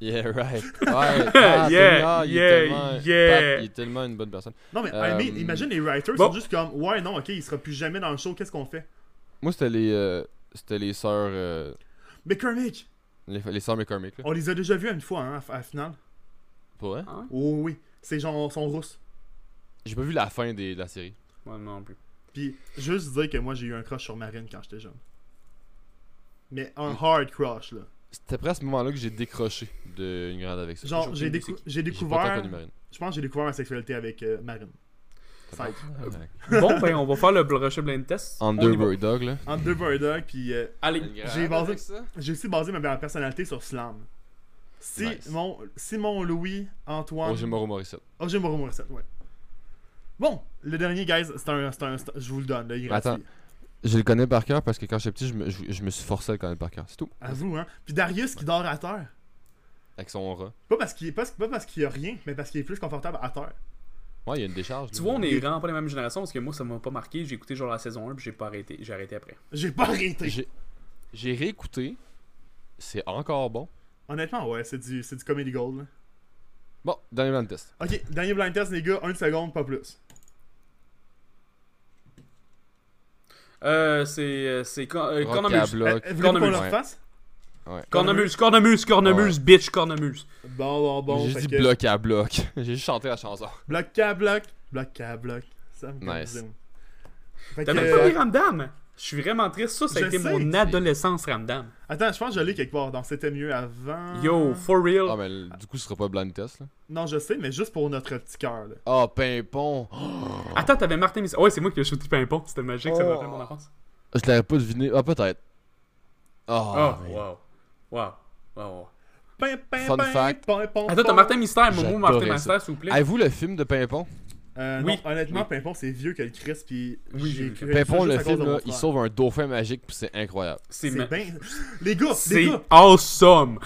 Yeah, right. <laughs> Ouais, ah, Yeah, Tony, il, yeah, est tellement, yeah. Pat, il est tellement une bonne personne. Non, mais Euh, I mean, imagine les writers bon. sont juste comme Ouais, non, ok, il sera plus jamais dans le show, qu'est-ce qu'on fait? Moi, c'était les, euh, c'était les sœurs, euh, Mais Kermit, les, les sœurs McCormick. Là. on les a déjà vus une fois, hein, à, à la finale. Pour vrai? Ouais? Oh oui, c'est genre, sont rousses. J'ai pas vu la fin des, de la série. Ouais, non plus. Puis, juste dire que moi, j'ai eu un crush sur Marine quand j'étais jeune. Mais un hard crush, là. C'était presque à ce moment-là que j'ai décroché de une grande avec ça. Genre, J'ai décou- découvert. Je pense que j'ai découvert ma sexualité avec euh, Marine. Ouais. <laughs> Bon, ben, on va faire le prochain blind test. En deux Dog, là. Entre deux Bird Dogs, puis euh, Allez. J'ai basé- j'ai aussi basé ma ma personnalité sur Slam. Si Nice. mon Simon Louis Antoine. Roger Moreau Morissette. Oh, j'ai Moreau Morissette, ouais. Bon, le dernier, guys, c'est un, c'est un- c'est un- Je vous le donne, là, il reste- Attends. Je le connais par cœur parce que quand j'étais petit, je me, je, je me suis forcé à le connaître par cœur. C'est tout. À vous, hein. Puis Darius qui dort à terre. Avec son rat. Pas parce qu'il pas, pas parce qu'il y a rien, mais parce qu'il est plus confortable à terre. Ouais, il y a une décharge. Tu vois, on est vraiment pas les mêmes générations parce que moi, ça m'a pas marqué. J'ai écouté genre la saison 1 puis j'ai pas arrêté. J'ai arrêté après. J'ai pas arrêté. J'ai j'ai réécouté. C'est encore bon. Honnêtement, ouais, c'est du, c'est du comedy gold. là. Bon, dernier blind test. Ok, dernier blind test, les gars, une seconde, pas plus. Euh, c'est. euh, C'est. Cor- euh, Cornemuse. Euh, Cornemuse. le Ouais. Cornemuse, Cornemuse, Cornemuse, bitch, Cornemuse. Bon, bon, bon. J'ai dit que- bloc à bloc. <laughs> J'ai juste chanté la chanson. Bloc à bloc. Bloc à bloc. Ça me Nice. T'as même pas euh, vu Ramdam? Je suis vraiment triste. Ça, ça a Je été sais, mon adolescence, Ramdam. Attends, je pense que je l'ai quelque part dans C'était mieux avant. Yo, for real. Ah, mais du coup, ce sera pas blind test, là. Non, je sais, mais juste pour notre petit cœur. là. Ah, pimpon. <gasps> Attends, t'avais Martin Miss. Ouais, c'est moi qui ai shooté Pimpon. C'était magique, ça me Oh. rappelle mon enfance. Je l'avais pas deviné. Ah, peut-être. Oh, Ah, mais- wow. Wow. Wow. Pin, pin, Fun pin, fact. pin, pin, Attends, t'as. Martin Mystère, Momo Martin. Mystère, s'il vous plaît. Avez-vous le film de Pimpon? Euh, Oui, non, honnêtement, oui. Pimpon, c'est vieux que le Chris, puis Oui, j'ai oui, cru Pimpon, le film, là, il sauve un dauphin magique, puis c'est incroyable. C'est ma- bien. Les gars, les C'est gars, awesome.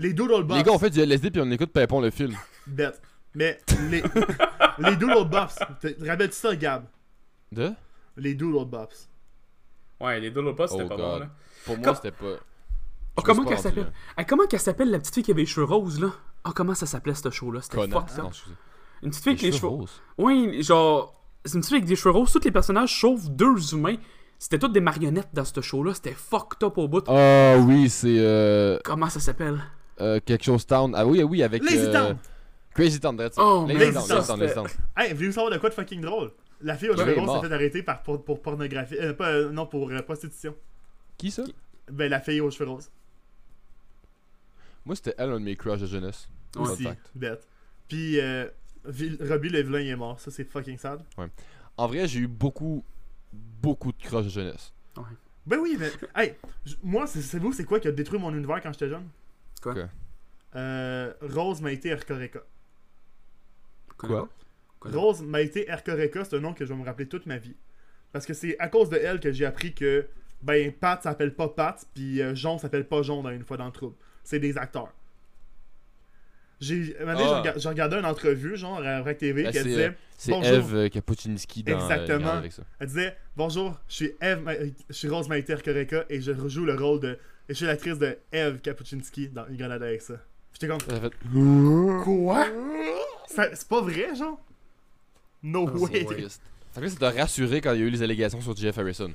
les Doodle Bops. Les gars, on fait du LSD, puis on écoute Pimpon, le film. Bête. Mais les, <laughs> les Doodle Bops, te te rappelles-tu ça, Gab? De? Les Doodle Bops. Ouais, les Doodle Pas, c'était Oh pas God. bon, là. Pour moi, c'était pas. Oh, comment qu'elle s'appelle? Ah, Comment qu'elle s'appelle la petite fille qui avait les cheveux roses, là? Oh, comment ça s'appelait ce show-là? C'était Conan. Une petite fille avec les cheveux. roses. Oui, genre. C'est une petite fille avec des cheveux roses. Tous les personnages, sauf deux humains, c'était toutes des marionnettes dans ce show-là. C'était fucked up au bout. Ah oui, c'est euh, Comment ça s'appelle? euh, quelque chose Town. Ah oui, oui, avec. Lazy euh, Town. Crazy Town, that's it. Oh, Lazy Town, Lazy Town, Lazy Town. Hey, voulez-vous savoir de quoi de fucking drôle? La fille aux cheveux roses s'est fait arrêter par, pour, pour pornographie. Euh, pas, euh, non, pour euh, prostitution. Qui ça? Ben, la fille aux cheveux roses. Moi, c'était elle, un de mes crushs de jeunesse. Aussi, bête. Puis, euh, Robbie le vilain il est mort. Ça, c'est fucking sad. En vrai, j'ai eu beaucoup, beaucoup de crushs de jeunesse. Ben oui, mais. <laughs> Hey, moi, c'est vous, c'est quoi qui a détruit mon univers quand j'étais jeune? Quoi? Euh. Rose Maïté Ercoreka. Quoi? Quoi? Rose Maïté Ercoreka, c'est un nom que je vais me rappeler toute ma vie. Parce que c'est à cause de elle que j'ai appris que. Ben, Pat s'appelle pas Pat, puis euh, Jon s'appelle pas Jon dans Une fois dans le trouble. C'est des acteurs. J'ai Ah. j'ai rega- j'ai regardé une entrevue, genre, à Vrac TV, Ben, qui disait. euh, C'est. Eve euh, Kapuczynski dans Exactement. Regarde avec ça. Elle disait Bonjour, je suis Eve, Ma- euh, je suis Rose Maïté Ercoreka et je rejoue le rôle de. Et je suis l'actrice de Eve Kapuczynski dans Une grenade avec ça. J'étais comme Ça fait- Quoi? Ça- C'est pas vrai, genre? No Oh, way Worst. Fait ça t'a rassuré quand il y a eu les allégations sur Jeff Harrison.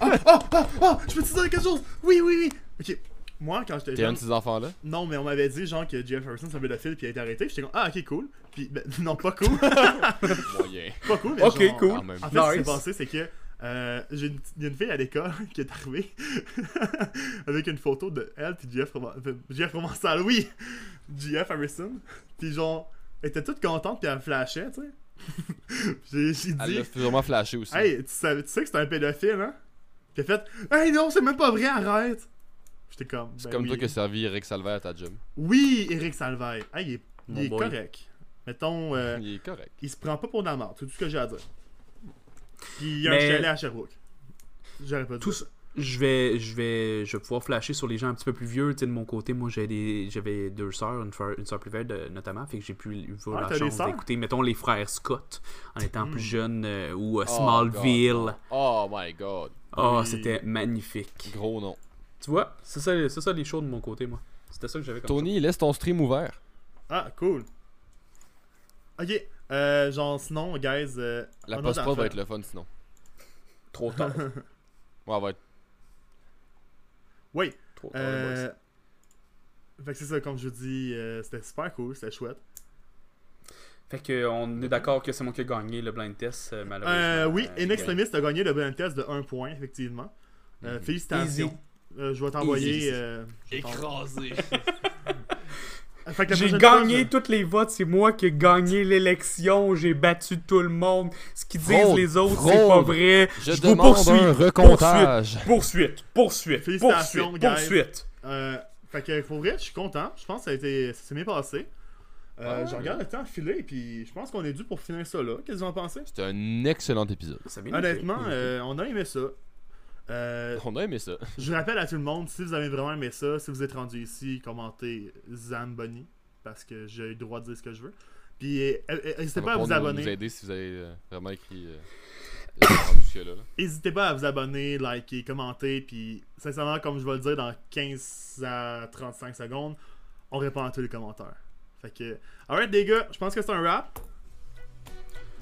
Ah, ah, ah, ah, Je peux te dire quelque chose? Oui, oui, oui Ok. Moi, quand j'étais T'es un jeune, de ces enfants-là? non, mais on m'avait dit genre que Jeff Harrison c'est un pédophile puis il a été arrêté. J'étais comme, ah, ok, cool. Puis, ben, <laughs> non, pas cool. <laughs> Moyen. pas cool, mais Ok, genre, cool. En fait, ce qui s'est passé, c'est que euh, j'ai une, il y a une fille à l'école <laughs> qui est arrivée avec une photo de elle puis Jeff, Roman- euh, Jeff Provençal, oui, Jeff Harrison. Puis genre, elle était toute contente puis elle me flashait, tu sais. j'ai j'ai Elle dit, l'a sûrement flashé aussi. hey, tu, savais- tu sais que c'est un pédophile, hein? Puis elle a fait, hey non, c'est même pas vrai, arrête. J'étais comme, C'est ben comme oui. toi qui a servi Eric Salvaire à ta job. Oui, Eric Salvaire. Hey, il est, il correct. Mettons, euh, <laughs> Il est correct. il se prend pas pour la c'est tout ce que j'ai à dire. Puis il y a un chalet à Sherbrooke. J'aurais pas dit. Tout ça. je vais, je vais, je vais pouvoir flasher sur les gens un petit peu plus vieux. De mon côté, moi, j'ai des- j'avais deux sœurs, une, une sœur plus vieille de- notamment, fait que j'ai pu avoir Ah, la chance d'écouter, mettons, les frères Scott en étant Hmm. plus jeune euh, ou euh, Oh, Smallville. God. Oh my god. Oh, Oui. c'était magnifique. Gros nom. Tu vois, c'est ça, c'est ça les shows de mon côté, moi. C'était ça que j'avais comme Tony, laisse ton stream ouvert. Ah, cool. Ok, euh, genre sinon, guys. Euh, La un autre post-prod va être le fun sinon. Trop tard. <laughs> Ouais, va être. Oui, Trop tard, euh. boys. Fait que c'est ça, comme je vous dis, euh, c'était super cool, c'était chouette. Fait que on est d'accord que c'est moi qui ai gagné le blind test, euh, malheureusement. Euh, oui, Euh, In Extremis a gagné le blind test de 1 point, effectivement. Euh, Mhm. Félicitations. Easy. Euh, je vais t'envoyer. Euh, je Écrasé. La J'ai gagné fois, tous les votes, c'est moi qui ai gagné l'élection, j'ai battu tout le monde. Ce qu'ils disent Fraude, les autres, c'est pas vrai. Je, vous demande poursuis. un recomptage. Poursuite, poursuite, Félicitations, poursuite, guys. poursuite. je- euh, fait que pour vrai, je suis content. Je pense que ça, a été, ça s'est bien passé. Euh, Ouais. Je regarde le temps filer, puis je pense qu'on est dû pour finir ça là. Qu'est-ce que vous en pensez? C'était un excellent épisode. Ça Honnêtement, euh, on a aimé ça. Euh, On a aimé ça. je rappelle à tout le monde, si vous avez vraiment aimé ça, si vous êtes rendu ici, commentez Zamboni, parce que j'ai le droit de dire ce que je veux. Puis euh, euh, n'hésitez pas à vous abonner. nous aider si vous avez vraiment écrit. N'hésitez pas à vous abonner, liker, commenter, puis sincèrement, comme je vais le dire dans 15 à 35 secondes, on répond à tous les commentaires. Fait que, alright les gars, je pense que c'est un wrap.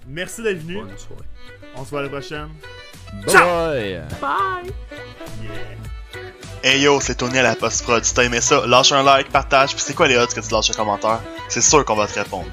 Merci d'être venu. Bonne soirée. On se voit à la prochaine. Bye! Bye! Yeah. Hey yo, c'est Tony à la post-prod. Si t'as aimé ça, lâche un like, partage, pis c'est quoi les odds que tu lâches un commentaire? C'est sûr qu'on va te répondre.